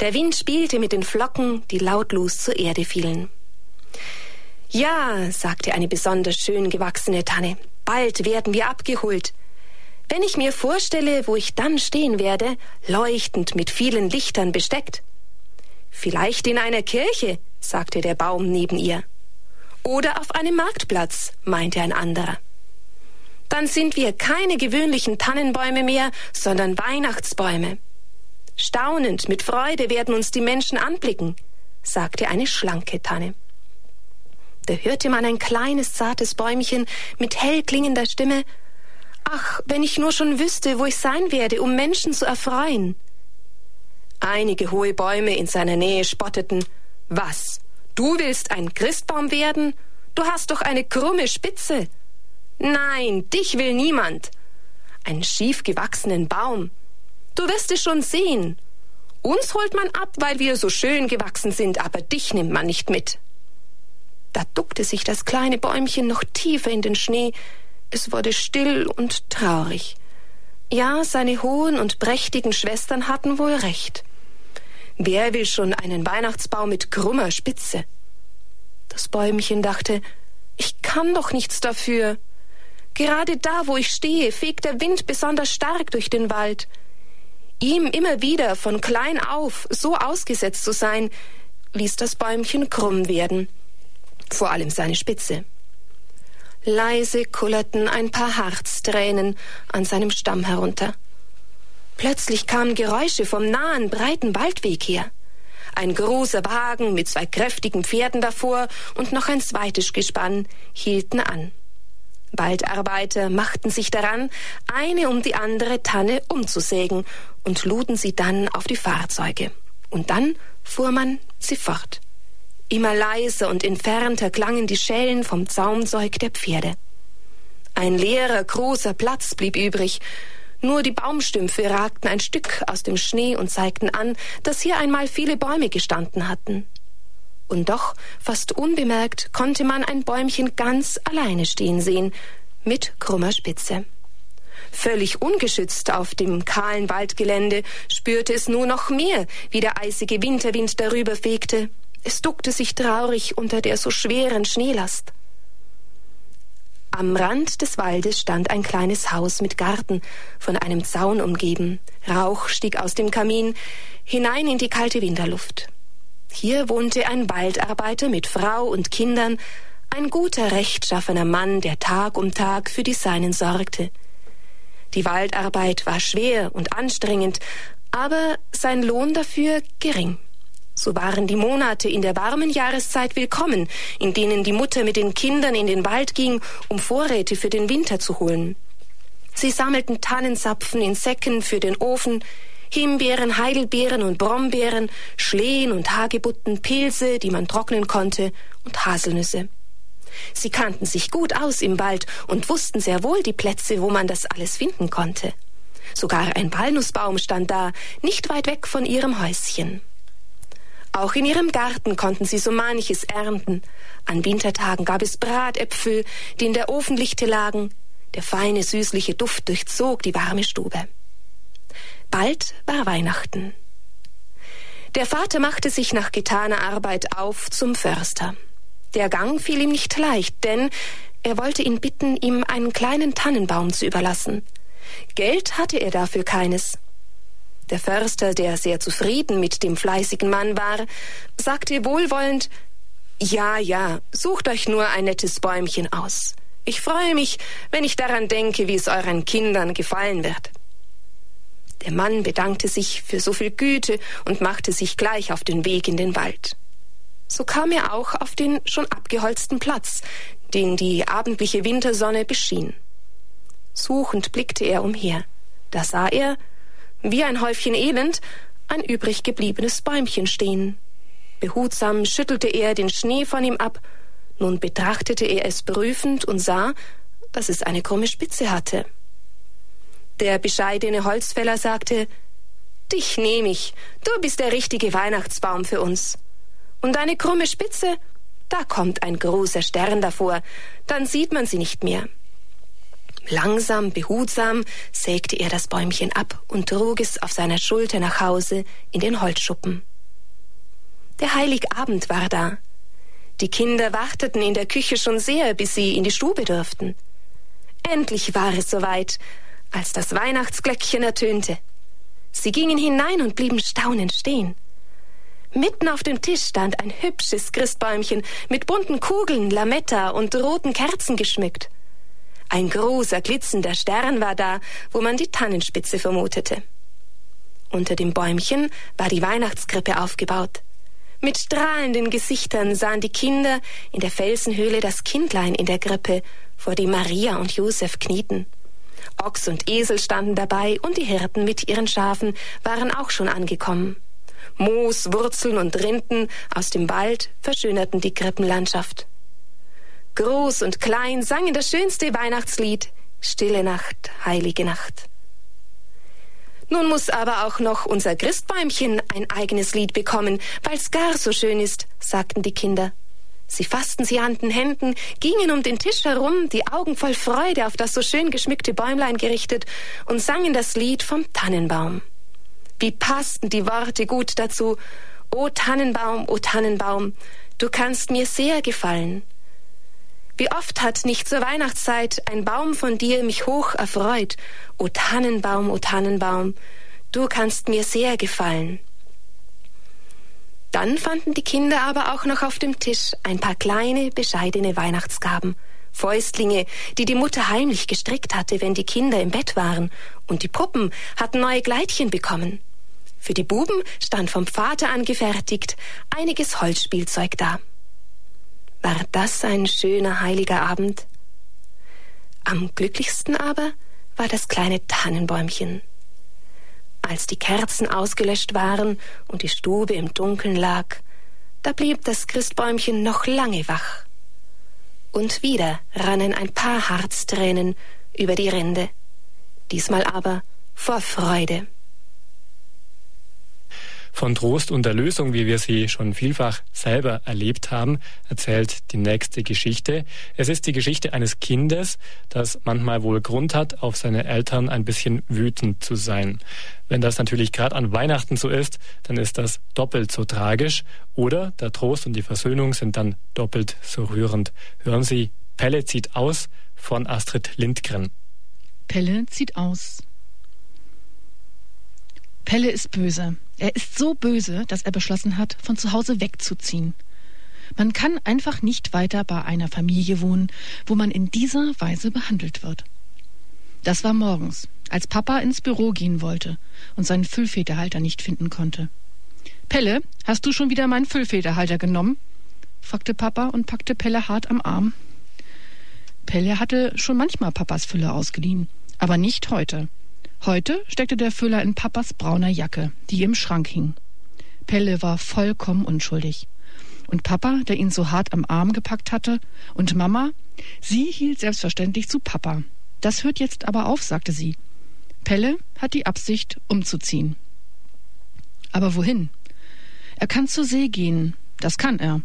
der Wind spielte mit den Flocken, die lautlos zur Erde fielen. Ja, sagte eine besonders schön gewachsene Tanne, bald werden wir abgeholt. Wenn ich mir vorstelle, wo ich dann stehen werde, leuchtend mit vielen Lichtern besteckt. Vielleicht in einer Kirche, sagte der Baum neben ihr. Oder auf einem Marktplatz, meinte ein anderer. Dann sind wir keine gewöhnlichen Tannenbäume mehr, sondern Weihnachtsbäume. Staunend, mit Freude werden uns die Menschen anblicken, sagte eine schlanke Tanne. Da hörte man ein kleines, zartes Bäumchen mit hell klingender Stimme. Ach, wenn ich nur schon wüsste, wo ich sein werde, um Menschen zu erfreuen. Einige hohe Bäume in seiner Nähe spotteten. Was? Du willst ein Christbaum werden? Du hast doch eine krumme Spitze. Nein, dich will niemand. Einen schief gewachsenen Baum, Du wirst es schon sehen. Uns holt man ab, weil wir so schön gewachsen sind, aber dich nimmt man nicht mit. Da duckte sich das kleine Bäumchen noch tiefer in den Schnee. Es wurde still und traurig. Ja, seine hohen und prächtigen Schwestern hatten wohl recht. Wer will schon einen Weihnachtsbaum mit krummer Spitze? Das Bäumchen dachte, ich kann doch nichts dafür. Gerade da, wo ich stehe, fegt der Wind besonders stark durch den Wald. Ihm immer wieder von klein auf so ausgesetzt zu sein, ließ das Bäumchen krumm werden, vor allem seine Spitze. Leise kullerten ein paar Harztränen an seinem Stamm herunter. Plötzlich kamen Geräusche vom nahen, breiten Waldweg her. Ein großer Wagen mit zwei kräftigen Pferden davor und noch ein zweites Gespann hielten an. Waldarbeiter machten sich daran, eine um die andere Tanne umzusägen und luden sie dann auf die Fahrzeuge. Und dann fuhr man sie fort. Immer leiser und entfernter klangen die Schellen vom Zaumzeug der Pferde. Ein leerer, großer Platz blieb übrig. Nur die Baumstümpfe ragten ein Stück aus dem Schnee und zeigten an, dass hier einmal viele Bäume gestanden hatten. Und doch, fast unbemerkt, konnte man ein Bäumchen ganz alleine stehen sehen, mit krummer Spitze. Völlig ungeschützt auf dem kahlen Waldgelände spürte es nur noch mehr, wie der eisige Winterwind darüber fegte. Es duckte sich traurig unter der so schweren Schneelast. Am Rand des Waldes stand ein kleines Haus mit Garten, von einem Zaun umgeben. Rauch stieg aus dem Kamin hinein in die kalte Winterluft. Hier wohnte ein Waldarbeiter mit Frau und Kindern, ein guter, rechtschaffener Mann, der Tag um Tag für die Seinen sorgte. Die Waldarbeit war schwer und anstrengend, aber sein Lohn dafür gering. So waren die Monate in der warmen Jahreszeit willkommen, in denen die Mutter mit den Kindern in den Wald ging, um Vorräte für den Winter zu holen. Sie sammelten Tannenzapfen in Säcken für den Ofen, Himbeeren, Heidelbeeren und Brombeeren, Schlehen und Hagebutten, Pilze, die man trocknen konnte, und Haselnüsse. Sie kannten sich gut aus im Wald und wussten sehr wohl die Plätze, wo man das alles finden konnte. Sogar ein Walnussbaum stand da, nicht weit weg von ihrem Häuschen. Auch in ihrem Garten konnten sie so manches ernten. An Wintertagen gab es Bratäpfel, die in der Ofenlichte lagen. Der feine, süßliche Duft durchzog die warme Stube. Bald war Weihnachten. Der Vater machte sich nach getaner Arbeit auf zum Förster. Der Gang fiel ihm nicht leicht, denn er wollte ihn bitten, ihm einen kleinen Tannenbaum zu überlassen. Geld hatte er dafür keines. Der Förster, der sehr zufrieden mit dem fleißigen Mann war, sagte wohlwollend Ja, ja, sucht euch nur ein nettes Bäumchen aus. Ich freue mich, wenn ich daran denke, wie es euren Kindern gefallen wird. Der Mann bedankte sich für so viel Güte und machte sich gleich auf den Weg in den Wald. So kam er auch auf den schon abgeholzten Platz, den die abendliche Wintersonne beschien. Suchend blickte er umher. Da sah er, wie ein Häufchen Elend, ein übrig gebliebenes Bäumchen stehen. Behutsam schüttelte er den Schnee von ihm ab, nun betrachtete er es prüfend und sah, dass es eine krumme Spitze hatte. Der bescheidene Holzfäller sagte, Dich nehm ich, du bist der richtige Weihnachtsbaum für uns. Und eine krumme Spitze, da kommt ein großer Stern davor, dann sieht man sie nicht mehr. Langsam, behutsam sägte er das Bäumchen ab und trug es auf seiner Schulter nach Hause in den Holzschuppen. Der Heiligabend war da. Die Kinder warteten in der Küche schon sehr, bis sie in die Stube durften. Endlich war es soweit, als das Weihnachtsglöckchen ertönte. Sie gingen hinein und blieben staunend stehen. Mitten auf dem Tisch stand ein hübsches Christbäumchen mit bunten Kugeln, Lametta und roten Kerzen geschmückt. Ein großer glitzender Stern war da, wo man die Tannenspitze vermutete. Unter dem Bäumchen war die Weihnachtskrippe aufgebaut. Mit strahlenden Gesichtern sahen die Kinder in der Felsenhöhle das Kindlein in der Krippe, vor dem Maria und Josef knieten. Ochs und Esel standen dabei und die Hirten mit ihren Schafen waren auch schon angekommen. Moos, Wurzeln und Rinden aus dem Wald verschönerten die Krippenlandschaft. Groß und klein sangen das schönste Weihnachtslied Stille Nacht, heilige Nacht. Nun muss aber auch noch unser Christbäumchen ein eigenes Lied bekommen, weil's gar so schön ist, sagten die Kinder. Sie fassten sie an den Händen, gingen um den Tisch herum, die Augen voll Freude auf das so schön geschmückte Bäumlein gerichtet und sangen das Lied vom Tannenbaum. Wie passten die Worte gut dazu. O Tannenbaum, o Tannenbaum, du kannst mir sehr gefallen. Wie oft hat nicht zur Weihnachtszeit ein Baum von dir mich hoch erfreut. O Tannenbaum, o Tannenbaum, du kannst mir sehr gefallen. Dann fanden die Kinder aber auch noch auf dem Tisch ein paar kleine, bescheidene Weihnachtsgaben. Fäustlinge, die die Mutter heimlich gestrickt hatte, wenn die Kinder im Bett waren, und die Puppen hatten neue Kleidchen bekommen. Für die Buben stand vom Vater angefertigt einiges Holzspielzeug da. War das ein schöner heiliger Abend? Am glücklichsten aber war das kleine Tannenbäumchen. Als die Kerzen ausgelöscht waren und die Stube im Dunkeln lag, da blieb das Christbäumchen noch lange wach. Und wieder rannen ein paar Harztränen über die Rinde, diesmal aber vor Freude. Von Trost und Erlösung, wie wir sie schon vielfach selber erlebt haben, erzählt die nächste Geschichte. Es ist die Geschichte eines Kindes, das manchmal wohl Grund hat, auf seine Eltern ein bisschen wütend zu sein. Wenn das natürlich gerade an Weihnachten so ist, dann ist das doppelt so tragisch oder der Trost und die Versöhnung sind dann doppelt so rührend. Hören Sie, Pelle zieht aus von Astrid Lindgren. Pelle zieht aus. Pelle ist böse. Er ist so böse, dass er beschlossen hat, von zu Hause wegzuziehen. Man kann einfach nicht weiter bei einer Familie wohnen, wo man in dieser Weise behandelt wird. Das war morgens, als Papa ins Büro gehen wollte und seinen Füllfederhalter nicht finden konnte. Pelle, hast du schon wieder meinen Füllfederhalter genommen? fragte Papa und packte Pelle hart am Arm. Pelle hatte schon manchmal Papas Fülle ausgeliehen, aber nicht heute. Heute steckte der Füller in Papas brauner Jacke, die im Schrank hing. Pelle war vollkommen unschuldig. Und Papa, der ihn so hart am Arm gepackt hatte, und Mama, sie hielt selbstverständlich zu Papa. Das hört jetzt aber auf, sagte sie. Pelle hat die Absicht, umzuziehen. Aber wohin? Er kann zur See gehen, das kann er.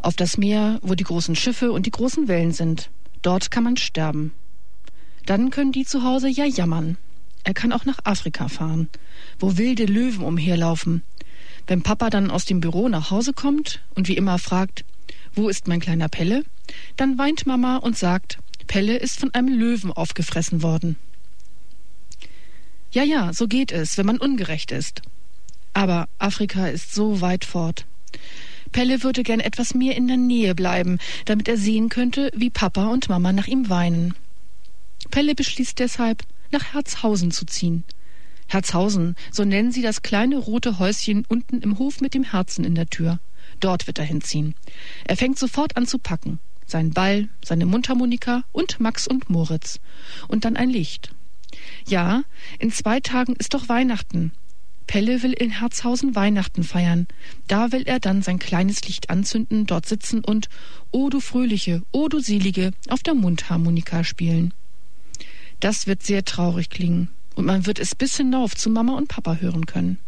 Auf das Meer, wo die großen Schiffe und die großen Wellen sind. Dort kann man sterben. Dann können die zu Hause ja jammern. Er kann auch nach Afrika fahren, wo wilde Löwen umherlaufen. Wenn Papa dann aus dem Büro nach Hause kommt und wie immer fragt, wo ist mein kleiner Pelle? Dann weint Mama und sagt, Pelle ist von einem Löwen aufgefressen worden. Ja, ja, so geht es, wenn man ungerecht ist. Aber Afrika ist so weit fort. Pelle würde gern etwas mehr in der Nähe bleiben, damit er sehen könnte, wie Papa und Mama nach ihm weinen. Pelle beschließt deshalb, nach Herzhausen zu ziehen. Herzhausen, so nennen sie das kleine rote Häuschen unten im Hof mit dem Herzen in der Tür. Dort wird er hinziehen. Er fängt sofort an zu packen. Sein Ball, seine Mundharmonika und Max und Moritz. Und dann ein Licht. Ja, in zwei Tagen ist doch Weihnachten. Pelle will in Herzhausen Weihnachten feiern. Da will er dann sein kleines Licht anzünden, dort sitzen und O du Fröhliche, O du Selige auf der Mundharmonika spielen. Das wird sehr traurig klingen, und man wird es bis hinauf zu Mama und Papa hören können.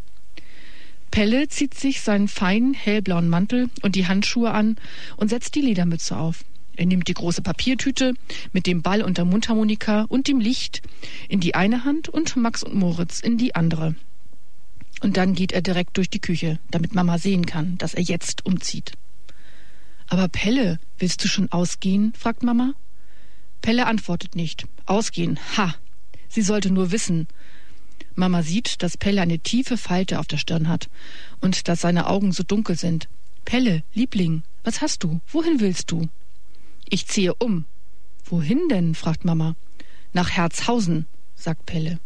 Pelle zieht sich seinen feinen hellblauen Mantel und die Handschuhe an und setzt die Ledermütze auf. Er nimmt die große Papiertüte mit dem Ball und der Mundharmonika und dem Licht in die eine Hand und Max und Moritz in die andere. Und dann geht er direkt durch die Küche, damit Mama sehen kann, dass er jetzt umzieht. Aber Pelle, willst du schon ausgehen? fragt Mama. Pelle antwortet nicht. Ausgehen. Ha! Sie sollte nur wissen. Mama sieht, dass Pelle eine tiefe Falte auf der Stirn hat und dass seine Augen so dunkel sind. Pelle, Liebling, was hast du? Wohin willst du? Ich ziehe um. Wohin denn? fragt Mama. Nach Herzhausen, sagt Pelle.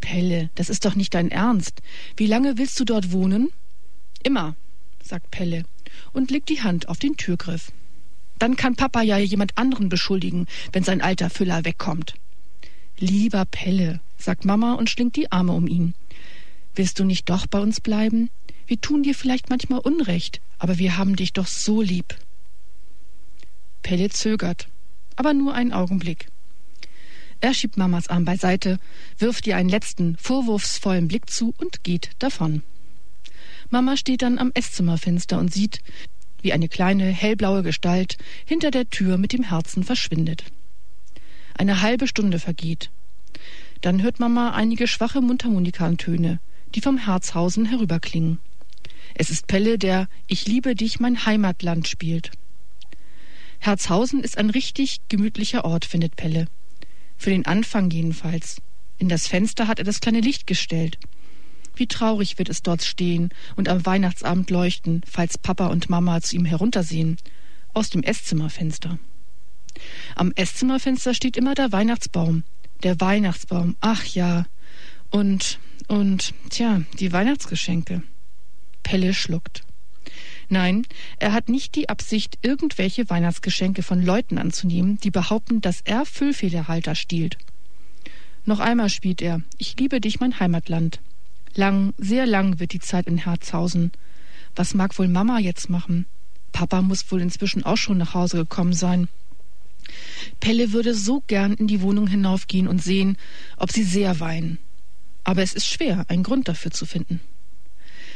Pelle, das ist doch nicht dein Ernst. Wie lange willst du dort wohnen? Immer, sagt Pelle und legt die Hand auf den Türgriff. Dann kann Papa ja jemand anderen beschuldigen, wenn sein alter Füller wegkommt. Lieber Pelle, sagt Mama und schlingt die Arme um ihn. Willst du nicht doch bei uns bleiben? Wir tun dir vielleicht manchmal Unrecht, aber wir haben dich doch so lieb. Pelle zögert, aber nur einen Augenblick. Er schiebt Mamas Arm beiseite, wirft ihr einen letzten, vorwurfsvollen Blick zu und geht davon. Mama steht dann am Esszimmerfenster und sieht, wie eine kleine hellblaue Gestalt hinter der Tür mit dem Herzen verschwindet. Eine halbe Stunde vergeht. Dann hört Mama einige schwache Mundharmonikantöne, die vom Herzhausen herüberklingen. Es ist Pelle, der Ich liebe dich, mein Heimatland spielt. Herzhausen ist ein richtig gemütlicher Ort, findet Pelle. Für den Anfang jedenfalls. In das Fenster hat er das kleine Licht gestellt. Wie traurig wird es dort stehen und am Weihnachtsabend leuchten, falls Papa und Mama zu ihm heruntersehen, aus dem Esszimmerfenster. Am Esszimmerfenster steht immer der Weihnachtsbaum. Der Weihnachtsbaum, ach ja. Und Und, tja, die Weihnachtsgeschenke. Pelle schluckt. Nein, er hat nicht die Absicht, irgendwelche Weihnachtsgeschenke von Leuten anzunehmen, die behaupten, dass er Füllfederhalter stiehlt. Noch einmal spielt er Ich liebe dich, mein Heimatland. Lang, sehr lang wird die Zeit in Herzhausen. Was mag wohl Mama jetzt machen? Papa muss wohl inzwischen auch schon nach Hause gekommen sein. Pelle würde so gern in die Wohnung hinaufgehen und sehen, ob sie sehr weinen. Aber es ist schwer, einen Grund dafür zu finden.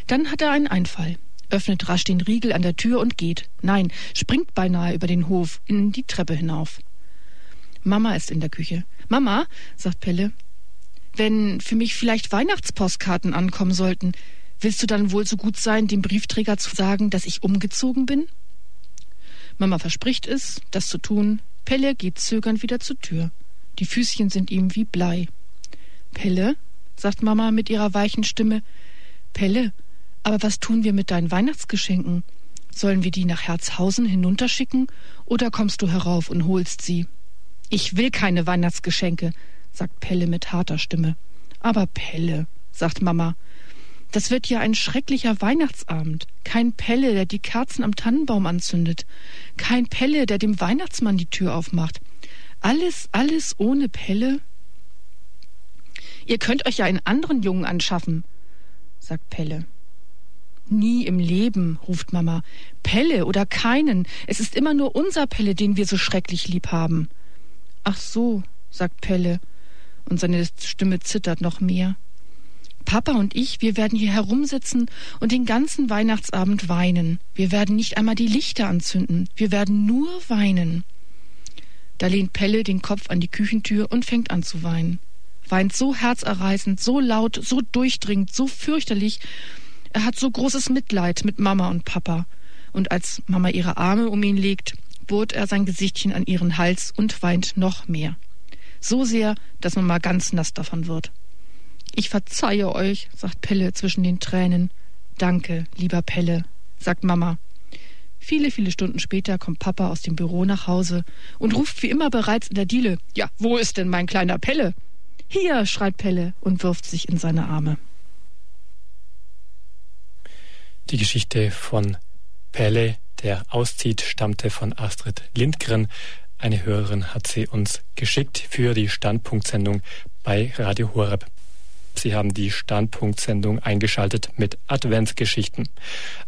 Dann hat er einen Einfall, öffnet rasch den Riegel an der Tür und geht. Nein, springt beinahe über den Hof in die Treppe hinauf. Mama ist in der Küche. Mama, sagt Pelle, wenn für mich vielleicht Weihnachtspostkarten ankommen sollten, willst du dann wohl so gut sein, dem Briefträger zu sagen, dass ich umgezogen bin? Mama verspricht es, das zu tun. Pelle geht zögernd wieder zur Tür. Die Füßchen sind ihm wie Blei. Pelle, sagt Mama mit ihrer weichen Stimme, Pelle, aber was tun wir mit deinen Weihnachtsgeschenken? Sollen wir die nach Herzhausen hinunterschicken oder kommst du herauf und holst sie? Ich will keine Weihnachtsgeschenke, sagt Pelle mit harter Stimme. Aber Pelle, sagt Mama, das wird ja ein schrecklicher Weihnachtsabend. Kein Pelle, der die Kerzen am Tannenbaum anzündet. Kein Pelle, der dem Weihnachtsmann die Tür aufmacht. Alles, alles ohne Pelle? Ihr könnt euch ja einen anderen Jungen anschaffen, sagt Pelle. Nie im Leben, ruft Mama. Pelle oder keinen. Es ist immer nur unser Pelle, den wir so schrecklich lieb haben. Ach so, sagt Pelle, und seine Stimme zittert noch mehr. Papa und ich, wir werden hier herumsitzen und den ganzen Weihnachtsabend weinen. Wir werden nicht einmal die Lichter anzünden. Wir werden nur weinen. Da lehnt Pelle den Kopf an die Küchentür und fängt an zu weinen. Weint so herzerreißend, so laut, so durchdringend, so fürchterlich. Er hat so großes Mitleid mit Mama und Papa. Und als Mama ihre Arme um ihn legt, bohrt er sein Gesichtchen an ihren Hals und weint noch mehr. So sehr, dass Mama ganz nass davon wird. Ich verzeihe euch, sagt Pelle zwischen den Tränen. Danke, lieber Pelle, sagt Mama. Viele, viele Stunden später kommt Papa aus dem Büro nach Hause und ruft wie immer bereits in der Diele: Ja, wo ist denn mein kleiner Pelle? Hier, schreit Pelle und wirft sich in seine Arme. Die Geschichte von Pelle, der auszieht, stammte von Astrid Lindgren. Eine Hörerin hat sie uns geschickt für die Standpunktsendung bei Radio Horeb. Sie haben die Standpunktsendung eingeschaltet mit Adventsgeschichten.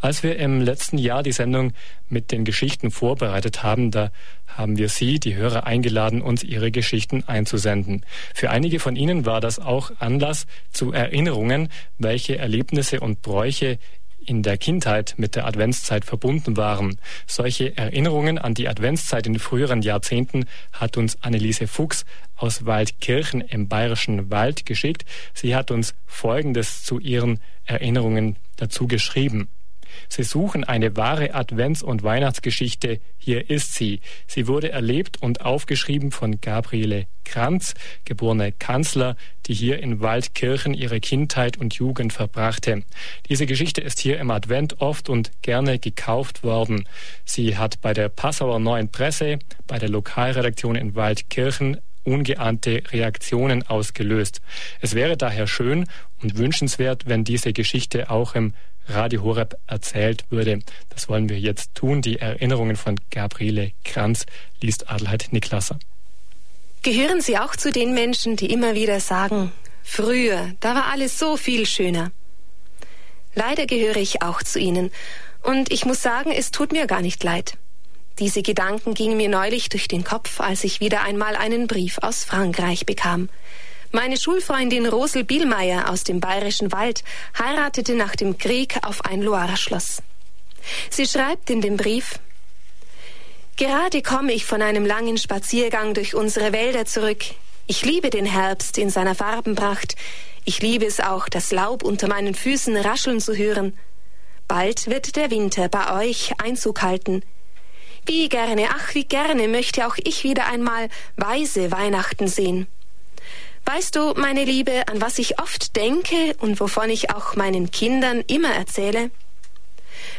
Als wir im letzten Jahr die Sendung mit den Geschichten vorbereitet haben, da haben wir Sie, die Hörer, eingeladen, uns Ihre Geschichten einzusenden. Für einige von Ihnen war das auch Anlass zu Erinnerungen, welche Erlebnisse und Bräuche in der Kindheit mit der Adventszeit verbunden waren. Solche Erinnerungen an die Adventszeit in früheren Jahrzehnten hat uns Anneliese Fuchs aus Waldkirchen im Bayerischen Wald geschickt. Sie hat uns Folgendes zu ihren Erinnerungen dazu geschrieben. Sie suchen eine wahre Advents- und Weihnachtsgeschichte. Hier ist sie. Sie wurde erlebt und aufgeschrieben von Gabriele Kranz, geborene Kanzler, die hier in Waldkirchen ihre Kindheit und Jugend verbrachte. Diese Geschichte ist hier im Advent oft und gerne gekauft worden. Sie hat bei der Passauer Neuen Presse, bei der Lokalredaktion in Waldkirchen ungeahnte Reaktionen ausgelöst. Es wäre daher schön und wünschenswert, wenn diese Geschichte auch im Radio Horeb erzählt würde. Das wollen wir jetzt tun. Die Erinnerungen von Gabriele Kranz liest Adelheid Niklasser. Gehören Sie auch zu den Menschen, die immer wieder sagen, früher, da war alles so viel schöner. Leider gehöre ich auch zu Ihnen. Und ich muss sagen, es tut mir gar nicht leid. Diese Gedanken gingen mir neulich durch den Kopf, als ich wieder einmal einen Brief aus Frankreich bekam. Meine Schulfreundin Rosel Bielmeier aus dem Bayerischen Wald heiratete nach dem Krieg auf ein Loire-Schloss. Sie schreibt in dem Brief, Gerade komme ich von einem langen Spaziergang durch unsere Wälder zurück. Ich liebe den Herbst in seiner Farbenpracht. Ich liebe es auch, das Laub unter meinen Füßen rascheln zu hören. Bald wird der Winter bei euch Einzug halten. Wie gerne, ach, wie gerne möchte auch ich wieder einmal weise Weihnachten sehen. Weißt du, meine Liebe, an was ich oft denke und wovon ich auch meinen Kindern immer erzähle?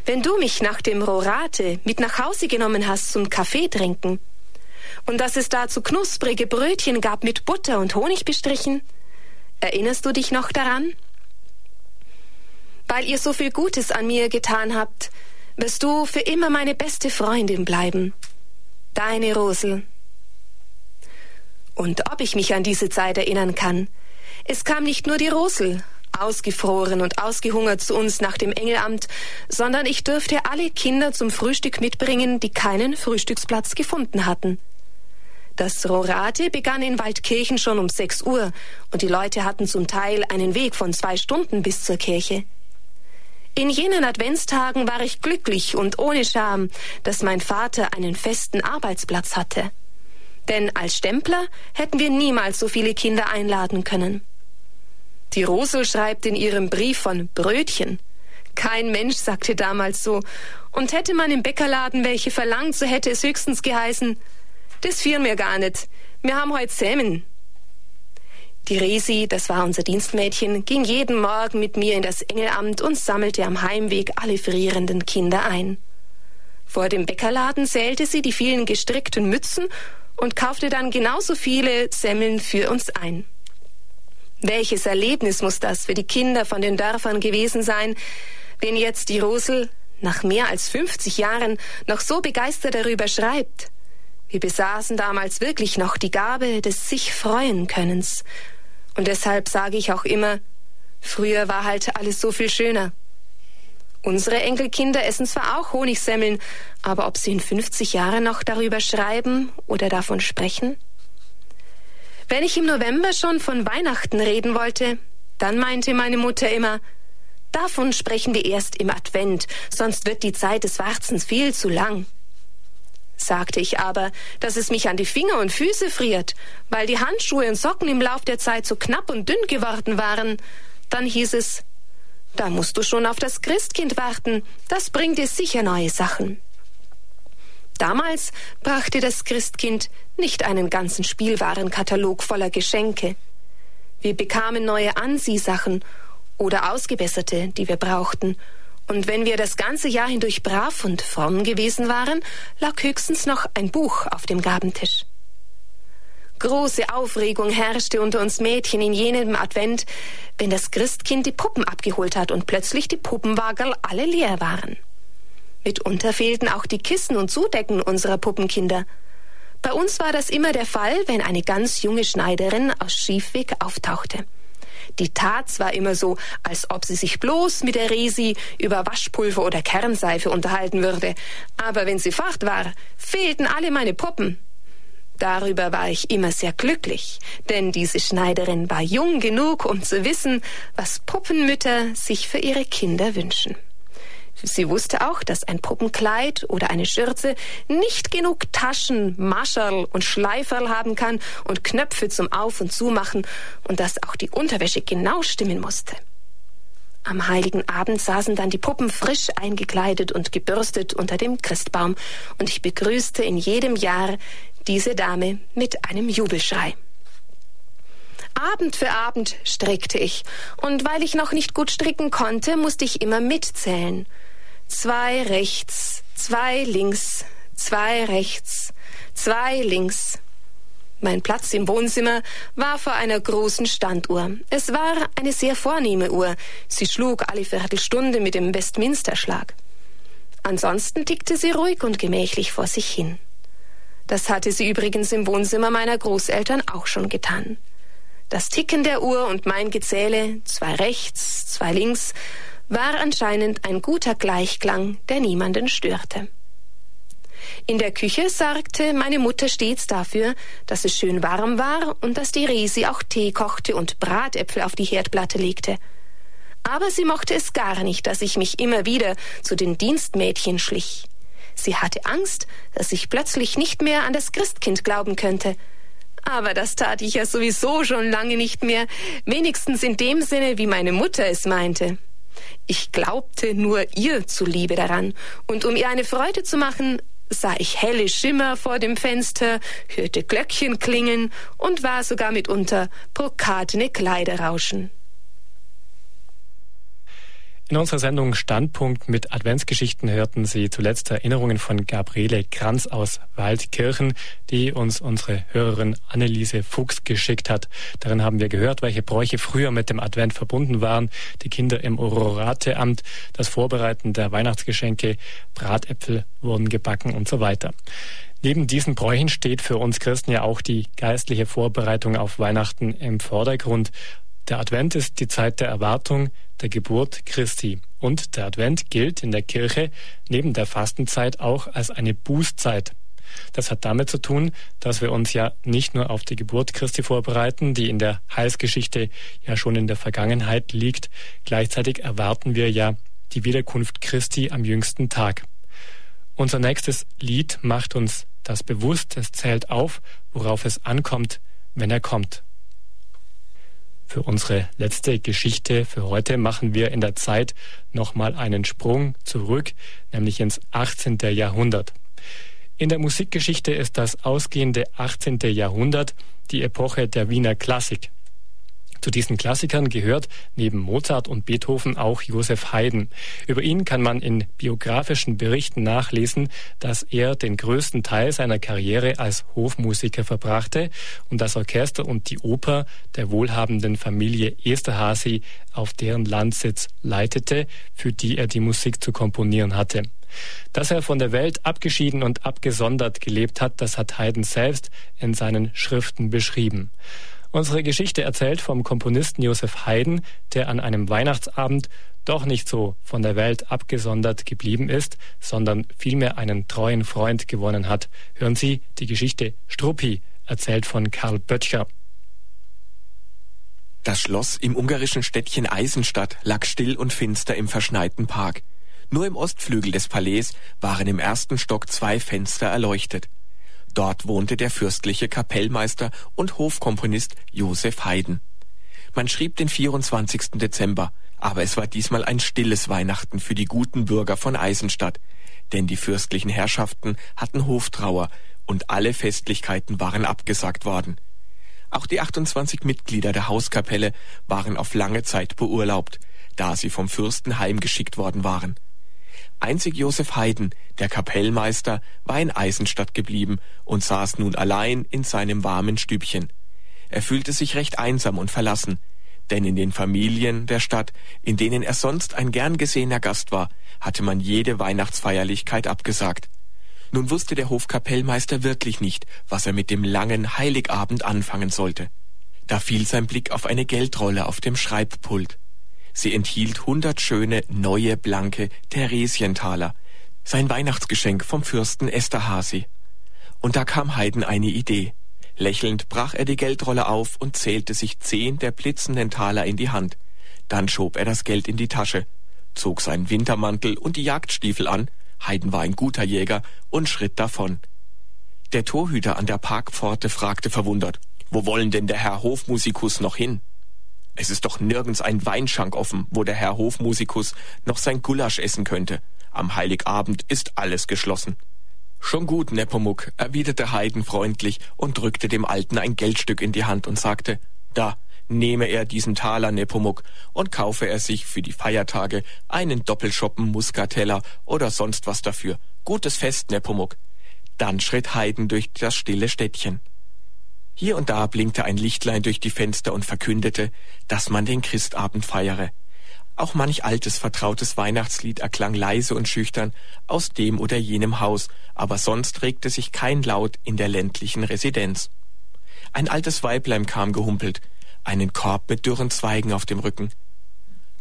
Wenn du mich nach dem Rorate mit nach Hause genommen hast zum Kaffee trinken und dass es dazu knusprige Brötchen gab mit Butter und Honig bestrichen, erinnerst du dich noch daran? Weil ihr so viel Gutes an mir getan habt, wirst du für immer meine beste Freundin bleiben. Deine Rosel. Und ob ich mich an diese Zeit erinnern kann, es kam nicht nur die Rosel, ausgefroren und ausgehungert zu uns nach dem Engelamt, sondern ich durfte alle Kinder zum Frühstück mitbringen, die keinen Frühstücksplatz gefunden hatten. Das Rorate begann in Waldkirchen schon um sechs Uhr und die Leute hatten zum Teil einen Weg von zwei Stunden bis zur Kirche. In jenen Adventstagen war ich glücklich und ohne Scham, dass mein Vater einen festen Arbeitsplatz hatte. Denn als Stempler hätten wir niemals so viele Kinder einladen können. Die Rosel schreibt in ihrem Brief von Brötchen. Kein Mensch sagte damals so, und hätte man im Bäckerladen welche verlangt, so hätte es höchstens geheißen, das fiel mir gar nicht. Wir haben heute Sämen. Die Resi, das war unser Dienstmädchen, ging jeden Morgen mit mir in das Engelamt und sammelte am Heimweg alle frierenden Kinder ein. Vor dem Bäckerladen zählte sie die vielen gestrickten Mützen und kaufte dann genauso viele Semmeln für uns ein. Welches Erlebnis muss das für die Kinder von den Dörfern gewesen sein, wenn jetzt die Rosel nach mehr als 50 Jahren noch so begeistert darüber schreibt. Wir besaßen damals wirklich noch die Gabe des sich freuen Könnens. Und deshalb sage ich auch immer, früher war halt alles so viel schöner. Unsere Enkelkinder essen zwar auch Honigsemmeln, aber ob sie in 50 Jahren noch darüber schreiben oder davon sprechen? Wenn ich im November schon von Weihnachten reden wollte, dann meinte meine Mutter immer, davon sprechen wir erst im Advent, sonst wird die Zeit des Warzens viel zu lang. Sagte ich aber, dass es mich an die Finger und Füße friert, weil die Handschuhe und Socken im Lauf der Zeit so knapp und dünn geworden waren, dann hieß es, da musst du schon auf das Christkind warten, das bringt dir sicher neue Sachen. Damals brachte das Christkind nicht einen ganzen Spielwarenkatalog voller Geschenke. Wir bekamen neue Anziehsachen oder ausgebesserte, die wir brauchten. Und wenn wir das ganze Jahr hindurch brav und fromm gewesen waren, lag höchstens noch ein Buch auf dem Gabentisch. Große Aufregung herrschte unter uns Mädchen in jenem Advent, wenn das Christkind die Puppen abgeholt hat und plötzlich die Puppenwagel alle leer waren. Mitunter fehlten auch die Kissen und Zudecken unserer Puppenkinder. Bei uns war das immer der Fall, wenn eine ganz junge Schneiderin aus Schiefweg auftauchte. Die tat zwar immer so, als ob sie sich bloß mit der Resi über Waschpulver oder Kernseife unterhalten würde, aber wenn sie fort war, fehlten alle meine Puppen. Darüber war ich immer sehr glücklich, denn diese Schneiderin war jung genug, um zu wissen, was Puppenmütter sich für ihre Kinder wünschen. Sie wusste auch, dass ein Puppenkleid oder eine Schürze nicht genug Taschen, Mascherl und Schleiferl haben kann und Knöpfe zum Auf- und Zumachen und dass auch die Unterwäsche genau stimmen musste. Am heiligen Abend saßen dann die Puppen frisch eingekleidet und gebürstet unter dem Christbaum und ich begrüßte in jedem Jahr diese Dame mit einem Jubelschrei. Abend für Abend strickte ich, und weil ich noch nicht gut stricken konnte, musste ich immer mitzählen. Zwei rechts, zwei links, zwei rechts, zwei links. Mein Platz im Wohnzimmer war vor einer großen Standuhr. Es war eine sehr vornehme Uhr. Sie schlug alle Viertelstunde mit dem Westminsterschlag. Ansonsten tickte sie ruhig und gemächlich vor sich hin. Das hatte sie übrigens im Wohnzimmer meiner Großeltern auch schon getan. Das Ticken der Uhr und mein Gezähle, zwei rechts, zwei links, war anscheinend ein guter Gleichklang, der niemanden störte. In der Küche sorgte meine Mutter stets dafür, dass es schön warm war und dass die Resi auch Tee kochte und Bratäpfel auf die Herdplatte legte. Aber sie mochte es gar nicht, dass ich mich immer wieder zu den Dienstmädchen schlich. Sie hatte Angst, dass ich plötzlich nicht mehr an das Christkind glauben könnte. Aber das tat ich ja sowieso schon lange nicht mehr, wenigstens in dem Sinne, wie meine Mutter es meinte. Ich glaubte nur ihr zuliebe daran, und um ihr eine Freude zu machen, sah ich helle Schimmer vor dem Fenster, hörte Glöckchen klingen und war sogar mitunter brokatene Kleider rauschen. In unserer Sendung Standpunkt mit Adventsgeschichten hörten Sie zuletzt Erinnerungen von Gabriele Kranz aus Waldkirchen, die uns unsere Hörerin Anneliese Fuchs geschickt hat. Darin haben wir gehört, welche Bräuche früher mit dem Advent verbunden waren. Die Kinder im Ororateamt, das Vorbereiten der Weihnachtsgeschenke, Bratäpfel wurden gebacken und so weiter. Neben diesen Bräuchen steht für uns Christen ja auch die geistliche Vorbereitung auf Weihnachten im Vordergrund. Der Advent ist die Zeit der Erwartung der Geburt Christi. Und der Advent gilt in der Kirche neben der Fastenzeit auch als eine Bußzeit. Das hat damit zu tun, dass wir uns ja nicht nur auf die Geburt Christi vorbereiten, die in der Heilsgeschichte ja schon in der Vergangenheit liegt, gleichzeitig erwarten wir ja die Wiederkunft Christi am jüngsten Tag. Unser nächstes Lied macht uns das bewusst, es zählt auf, worauf es ankommt, wenn er kommt. Für unsere letzte Geschichte für heute machen wir in der Zeit nochmal einen Sprung zurück, nämlich ins 18. Jahrhundert. In der Musikgeschichte ist das ausgehende 18. Jahrhundert die Epoche der Wiener Klassik. Zu diesen Klassikern gehört neben Mozart und Beethoven auch Josef Haydn. Über ihn kann man in biografischen Berichten nachlesen, dass er den größten Teil seiner Karriere als Hofmusiker verbrachte und das Orchester und die Oper der wohlhabenden Familie Esterhazy auf deren Landsitz leitete, für die er die Musik zu komponieren hatte. Dass er von der Welt abgeschieden und abgesondert gelebt hat, das hat Haydn selbst in seinen Schriften beschrieben. Unsere Geschichte erzählt vom Komponisten Josef Haydn, der an einem Weihnachtsabend doch nicht so von der Welt abgesondert geblieben ist, sondern vielmehr einen treuen Freund gewonnen hat. Hören Sie die Geschichte Struppi, erzählt von Karl Böttcher. Das Schloss im ungarischen Städtchen Eisenstadt lag still und finster im verschneiten Park. Nur im Ostflügel des Palais waren im ersten Stock zwei Fenster erleuchtet. Dort wohnte der fürstliche Kapellmeister und Hofkomponist Josef Haydn. Man schrieb den 24. Dezember, aber es war diesmal ein stilles Weihnachten für die guten Bürger von Eisenstadt, denn die fürstlichen Herrschaften hatten Hoftrauer und alle Festlichkeiten waren abgesagt worden. Auch die 28 Mitglieder der Hauskapelle waren auf lange Zeit beurlaubt, da sie vom Fürsten heimgeschickt worden waren. Einzig Josef Haydn, der Kapellmeister, war in Eisenstadt geblieben und saß nun allein in seinem warmen Stübchen. Er fühlte sich recht einsam und verlassen, denn in den Familien der Stadt, in denen er sonst ein gern gesehener Gast war, hatte man jede Weihnachtsfeierlichkeit abgesagt. Nun wusste der Hofkapellmeister wirklich nicht, was er mit dem langen Heiligabend anfangen sollte. Da fiel sein Blick auf eine Geldrolle auf dem Schreibpult. Sie enthielt hundert schöne, neue, blanke Theresientaler, sein Weihnachtsgeschenk vom Fürsten Esterhazy. Und da kam Haydn eine Idee. Lächelnd brach er die Geldrolle auf und zählte sich zehn der blitzenden Taler in die Hand. Dann schob er das Geld in die Tasche, zog seinen Wintermantel und die Jagdstiefel an, Haydn war ein guter Jäger, und schritt davon. Der Torhüter an der Parkpforte fragte verwundert, wo wollen denn der Herr Hofmusikus noch hin? Es ist doch nirgends ein Weinschank offen, wo der Herr Hofmusikus noch sein Gulasch essen könnte. Am Heiligabend ist alles geschlossen. Schon gut, Nepomuk, erwiderte Haydn freundlich und drückte dem Alten ein Geldstück in die Hand und sagte, da, nehme er diesen Taler Nepomuk und kaufe er sich für die Feiertage einen Doppelschoppen Muskateller oder sonst was dafür. Gutes Fest, Nepomuk. Dann schritt Haydn durch das stille Städtchen. Hier und da blinkte ein Lichtlein durch die Fenster und verkündete, dass man den Christabend feiere. Auch manch altes, vertrautes Weihnachtslied erklang leise und schüchtern aus dem oder jenem Haus, aber sonst regte sich kein Laut in der ländlichen Residenz. Ein altes Weiblein kam gehumpelt, einen Korb mit dürren Zweigen auf dem Rücken.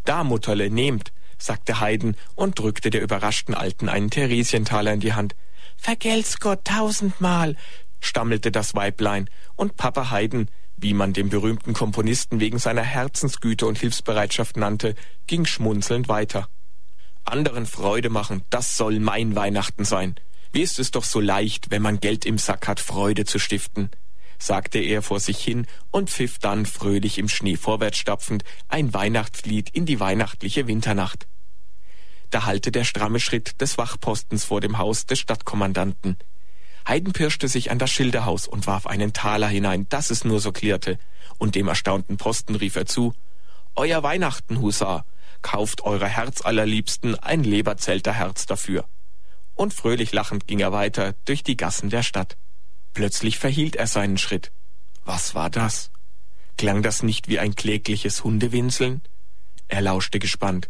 Da, Mutterle, nehmt, sagte Haydn und drückte der überraschten Alten einen Theresientaler in die Hand. Vergelt's Gott tausendmal, stammelte das Weiblein, und Papa Haydn, wie man den berühmten Komponisten wegen seiner Herzensgüte und Hilfsbereitschaft nannte, ging schmunzelnd weiter. Anderen Freude machen, das soll mein Weihnachten sein. Wie ist es doch so leicht, wenn man Geld im Sack hat, Freude zu stiften, sagte er vor sich hin und pfiff dann fröhlich im Schnee vorwärts stapfend ein Weihnachtslied in die weihnachtliche Winternacht. Da hallte der stramme Schritt des Wachpostens vor dem Haus des Stadtkommandanten. Haydn pirschte sich an das Schilderhaus und warf einen Taler hinein, dass es nur so klirrte, und dem erstaunten Posten rief er zu Euer Weihnachten, Husar. kauft eurer Herzallerliebsten ein Leberzelterherz dafür. Und fröhlich lachend ging er weiter durch die Gassen der Stadt. Plötzlich verhielt er seinen Schritt. Was war das? Klang das nicht wie ein klägliches Hundewinseln? Er lauschte gespannt.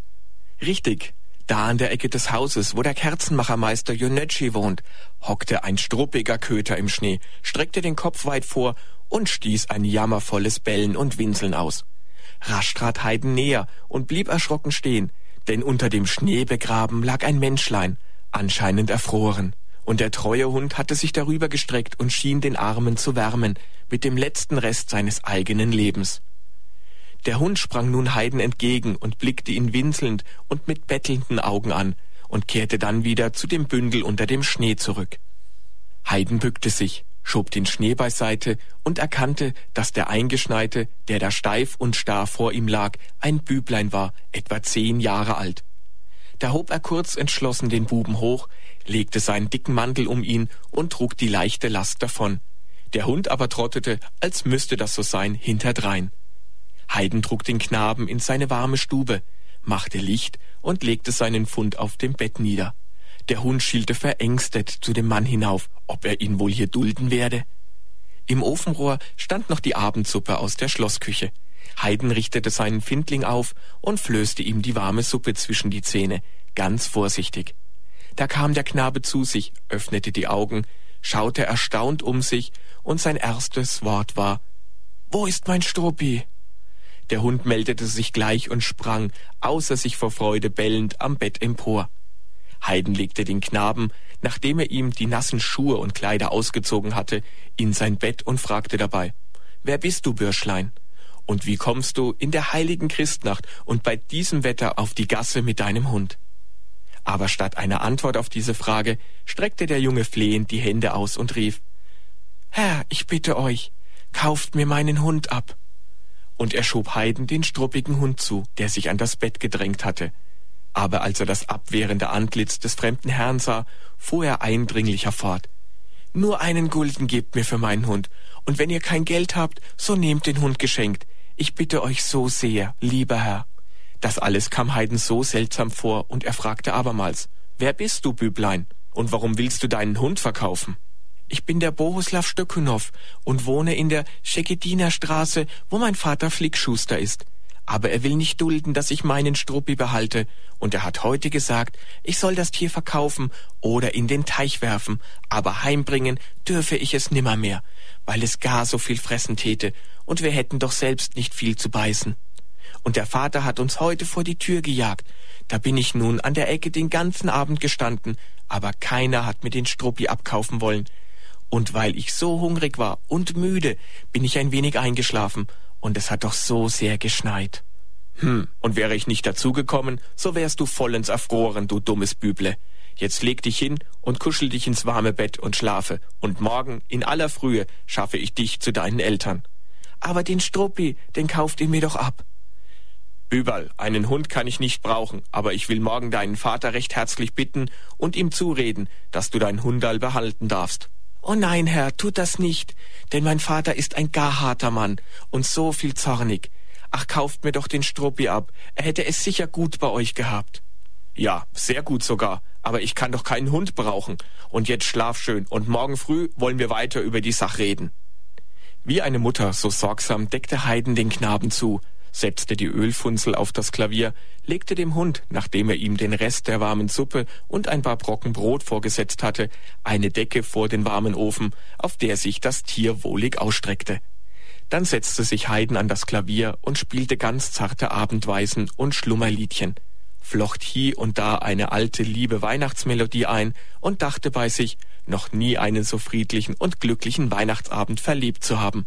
Richtig, da an der Ecke des Hauses, wo der Kerzenmachermeister Jonetschi wohnt, hockte ein struppiger Köter im Schnee, streckte den Kopf weit vor und stieß ein jammervolles Bellen und Winseln aus. Rasch trat Heiden näher und blieb erschrocken stehen, denn unter dem Schnee begraben lag ein Menschlein, anscheinend erfroren. Und der treue Hund hatte sich darüber gestreckt und schien den Armen zu wärmen, mit dem letzten Rest seines eigenen Lebens. Der Hund sprang nun Heiden entgegen und blickte ihn winselnd und mit bettelnden Augen an und kehrte dann wieder zu dem Bündel unter dem Schnee zurück. Heiden bückte sich, schob den Schnee beiseite und erkannte, dass der Eingeschneite, der da steif und starr vor ihm lag, ein Büblein war, etwa zehn Jahre alt. Da hob er kurz entschlossen den Buben hoch, legte seinen dicken Mantel um ihn und trug die leichte Last davon. Der Hund aber trottete, als müsste das so sein, hinterdrein. Heiden trug den Knaben in seine warme Stube, machte Licht und legte seinen Fund auf dem Bett nieder. Der Hund schielte verängstet zu dem Mann hinauf, ob er ihn wohl hier dulden werde. Im Ofenrohr stand noch die Abendsuppe aus der Schlossküche. Heiden richtete seinen Findling auf und flößte ihm die warme Suppe zwischen die Zähne, ganz vorsichtig. Da kam der Knabe zu sich, öffnete die Augen, schaute erstaunt um sich, und sein erstes Wort war Wo ist mein Struppi? Der Hund meldete sich gleich und sprang, außer sich vor Freude bellend, am Bett empor. Heiden legte den Knaben, nachdem er ihm die nassen Schuhe und Kleider ausgezogen hatte, in sein Bett und fragte dabei, Wer bist du, Bürschlein? Und wie kommst du in der heiligen Christnacht und bei diesem Wetter auf die Gasse mit deinem Hund? Aber statt einer Antwort auf diese Frage streckte der Junge flehend die Hände aus und rief, Herr, ich bitte euch, kauft mir meinen Hund ab und er schob Heiden den struppigen Hund zu, der sich an das Bett gedrängt hatte. Aber als er das abwehrende Antlitz des fremden Herrn sah, fuhr er eindringlicher fort. Nur einen Gulden gebt mir für meinen Hund, und wenn ihr kein Geld habt, so nehmt den Hund geschenkt. Ich bitte euch so sehr, lieber Herr. Das alles kam Heiden so seltsam vor, und er fragte abermals, Wer bist du, Büblein, und warum willst du deinen Hund verkaufen? Ich bin der Bohuslav Stöckunow und wohne in der Schekediner-Straße, wo mein Vater Flickschuster ist. Aber er will nicht dulden, dass ich meinen Struppi behalte, und er hat heute gesagt, ich soll das Tier verkaufen oder in den Teich werfen, aber heimbringen dürfe ich es nimmermehr, weil es gar so viel fressen täte, und wir hätten doch selbst nicht viel zu beißen. Und der Vater hat uns heute vor die Tür gejagt. Da bin ich nun an der Ecke den ganzen Abend gestanden, aber keiner hat mir den Struppi abkaufen wollen. Und weil ich so hungrig war und müde, bin ich ein wenig eingeschlafen, und es hat doch so sehr geschneit. Hm, und wäre ich nicht dazugekommen, so wärst du vollends erfroren, du dummes Büble. Jetzt leg dich hin und kuschel dich ins warme Bett und schlafe, und morgen in aller Frühe schaffe ich dich zu deinen Eltern. Aber den Struppi, den kauft ihr mir doch ab. Büberl, einen Hund kann ich nicht brauchen, aber ich will morgen deinen Vater recht herzlich bitten und ihm zureden, dass du dein Hundal behalten darfst. Oh nein, Herr, tut das nicht, denn mein Vater ist ein gar harter Mann und so viel zornig. Ach, kauft mir doch den Struppi ab, er hätte es sicher gut bei euch gehabt. Ja, sehr gut sogar, aber ich kann doch keinen Hund brauchen. Und jetzt schlaf schön, und morgen früh wollen wir weiter über die Sache reden. Wie eine Mutter so sorgsam deckte Heiden den Knaben zu, setzte die Ölfunzel auf das Klavier, legte dem Hund, nachdem er ihm den Rest der warmen Suppe und ein paar Brocken Brot vorgesetzt hatte, eine Decke vor den warmen Ofen, auf der sich das Tier wohlig ausstreckte. Dann setzte sich Heiden an das Klavier und spielte ganz zarte Abendweisen und Schlummerliedchen, flocht hie und da eine alte liebe Weihnachtsmelodie ein und dachte bei sich, noch nie einen so friedlichen und glücklichen Weihnachtsabend verlebt zu haben.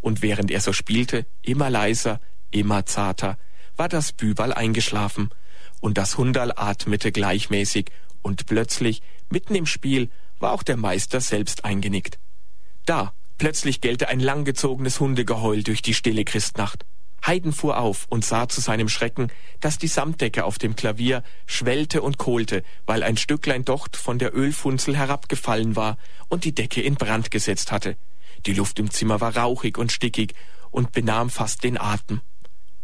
Und während er so spielte, immer leiser, immer zarter, war das Büberl eingeschlafen, und das Hunderl atmete gleichmäßig, und plötzlich, mitten im Spiel, war auch der Meister selbst eingenickt. Da, plötzlich gellte ein langgezogenes Hundegeheul durch die stille Christnacht. Heiden fuhr auf und sah zu seinem Schrecken, dass die Samtdecke auf dem Klavier schwellte und kohlte, weil ein Stücklein Docht von der Ölfunzel herabgefallen war und die Decke in Brand gesetzt hatte. Die Luft im Zimmer war rauchig und stickig und benahm fast den Atem.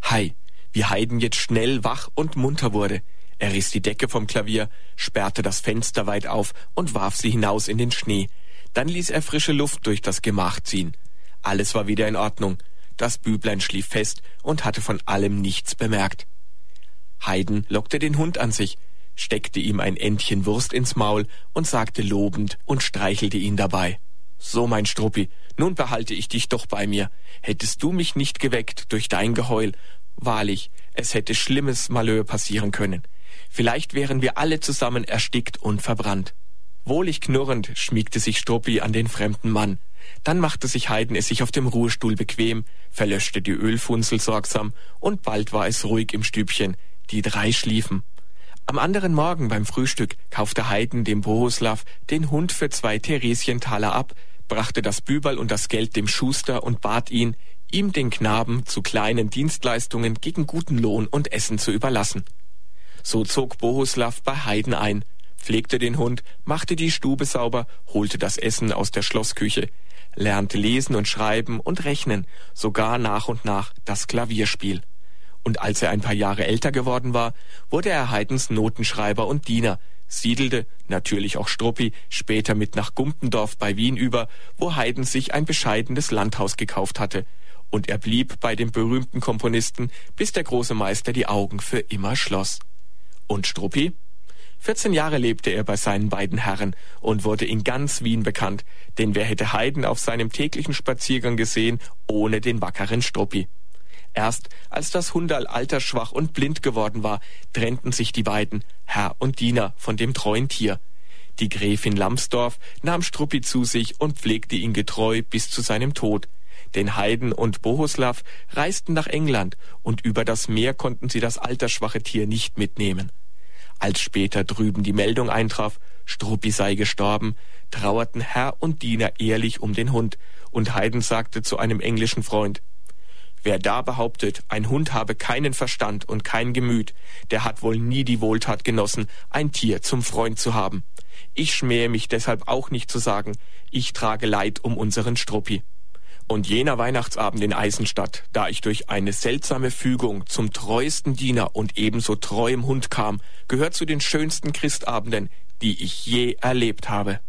Hei, wie Haydn jetzt schnell wach und munter wurde. Er riss die Decke vom Klavier, sperrte das Fenster weit auf und warf sie hinaus in den Schnee. Dann ließ er frische Luft durch das Gemach ziehen. Alles war wieder in Ordnung. Das Büblein schlief fest und hatte von allem nichts bemerkt. Haydn lockte den Hund an sich, steckte ihm ein Endchen Wurst ins Maul und sagte lobend und streichelte ihn dabei. So, mein Struppi, nun behalte ich dich doch bei mir. Hättest du mich nicht geweckt durch dein Geheul, wahrlich, es hätte schlimmes Malheur passieren können. Vielleicht wären wir alle zusammen erstickt und verbrannt. Wohlig knurrend schmiegte sich Struppi an den fremden Mann. Dann machte sich Heiden es sich auf dem Ruhestuhl bequem, verlöschte die Ölfunzel sorgsam, und bald war es ruhig im Stübchen. Die drei schliefen. Am anderen Morgen beim Frühstück kaufte Heiden dem Bohuslav den Hund für zwei Theresientaler ab, brachte das Büberl und das Geld dem Schuster und bat ihn, ihm den Knaben zu kleinen Dienstleistungen gegen guten Lohn und Essen zu überlassen. So zog Bohuslav bei Heiden ein, pflegte den Hund, machte die Stube sauber, holte das Essen aus der Schlossküche, lernte lesen und schreiben und rechnen, sogar nach und nach das Klavierspiel und als er ein paar Jahre älter geworden war, wurde er Heidens Notenschreiber und Diener, siedelte, natürlich auch Struppi, später mit nach Gumpendorf bei Wien über, wo Haydn sich ein bescheidenes Landhaus gekauft hatte, und er blieb bei dem berühmten Komponisten, bis der große Meister die Augen für immer schloss. Und Struppi? 14 Jahre lebte er bei seinen beiden Herren und wurde in ganz Wien bekannt, denn wer hätte Haydn auf seinem täglichen Spaziergang gesehen ohne den wackeren Struppi? Erst als das Hunderl altersschwach und blind geworden war, trennten sich die beiden, Herr und Diener, von dem treuen Tier. Die Gräfin Lambsdorff nahm Struppi zu sich und pflegte ihn getreu bis zu seinem Tod. Denn Haydn und Bohuslav reisten nach England, und über das Meer konnten sie das altersschwache Tier nicht mitnehmen. Als später drüben die Meldung eintraf, Struppi sei gestorben, trauerten Herr und Diener ehrlich um den Hund, und Haydn sagte zu einem englischen Freund, Wer da behauptet, ein Hund habe keinen Verstand und kein Gemüt, der hat wohl nie die Wohltat genossen, ein Tier zum Freund zu haben. Ich schmähe mich deshalb auch nicht zu sagen, ich trage Leid um unseren Struppi. Und jener Weihnachtsabend in Eisenstadt, da ich durch eine seltsame Fügung zum treuesten Diener und ebenso treuem Hund kam, gehört zu den schönsten Christabenden, die ich je erlebt habe.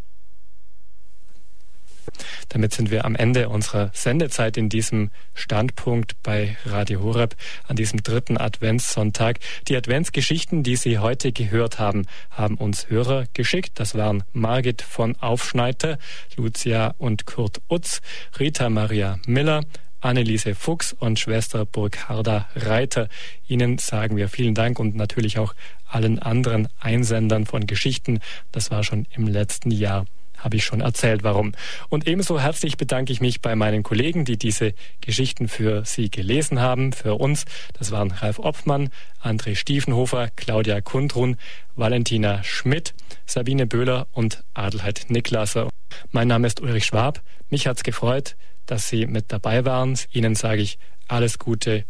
Damit sind wir am Ende unserer Sendezeit in diesem Standpunkt bei Radio Horeb an diesem dritten Adventssonntag. Die Adventsgeschichten, die Sie heute gehört haben, haben uns Hörer geschickt. Das waren Margit von Aufschneider, Lucia und Kurt Utz, Rita Maria Miller, Anneliese Fuchs und Schwester Burgharda Reiter. Ihnen sagen wir vielen Dank und natürlich auch allen anderen Einsendern von Geschichten. Das war schon im letzten Jahr habe ich schon erzählt, warum. Und ebenso herzlich bedanke ich mich bei meinen Kollegen, die diese Geschichten für Sie gelesen haben, für uns. Das waren Ralf Opfmann, André Stiefenhofer, Claudia Kundrun, Valentina Schmidt, Sabine Böhler und Adelheid Niklasser. Mein Name ist Ulrich Schwab. Mich hat's gefreut, dass Sie mit dabei waren. Ihnen sage ich alles Gute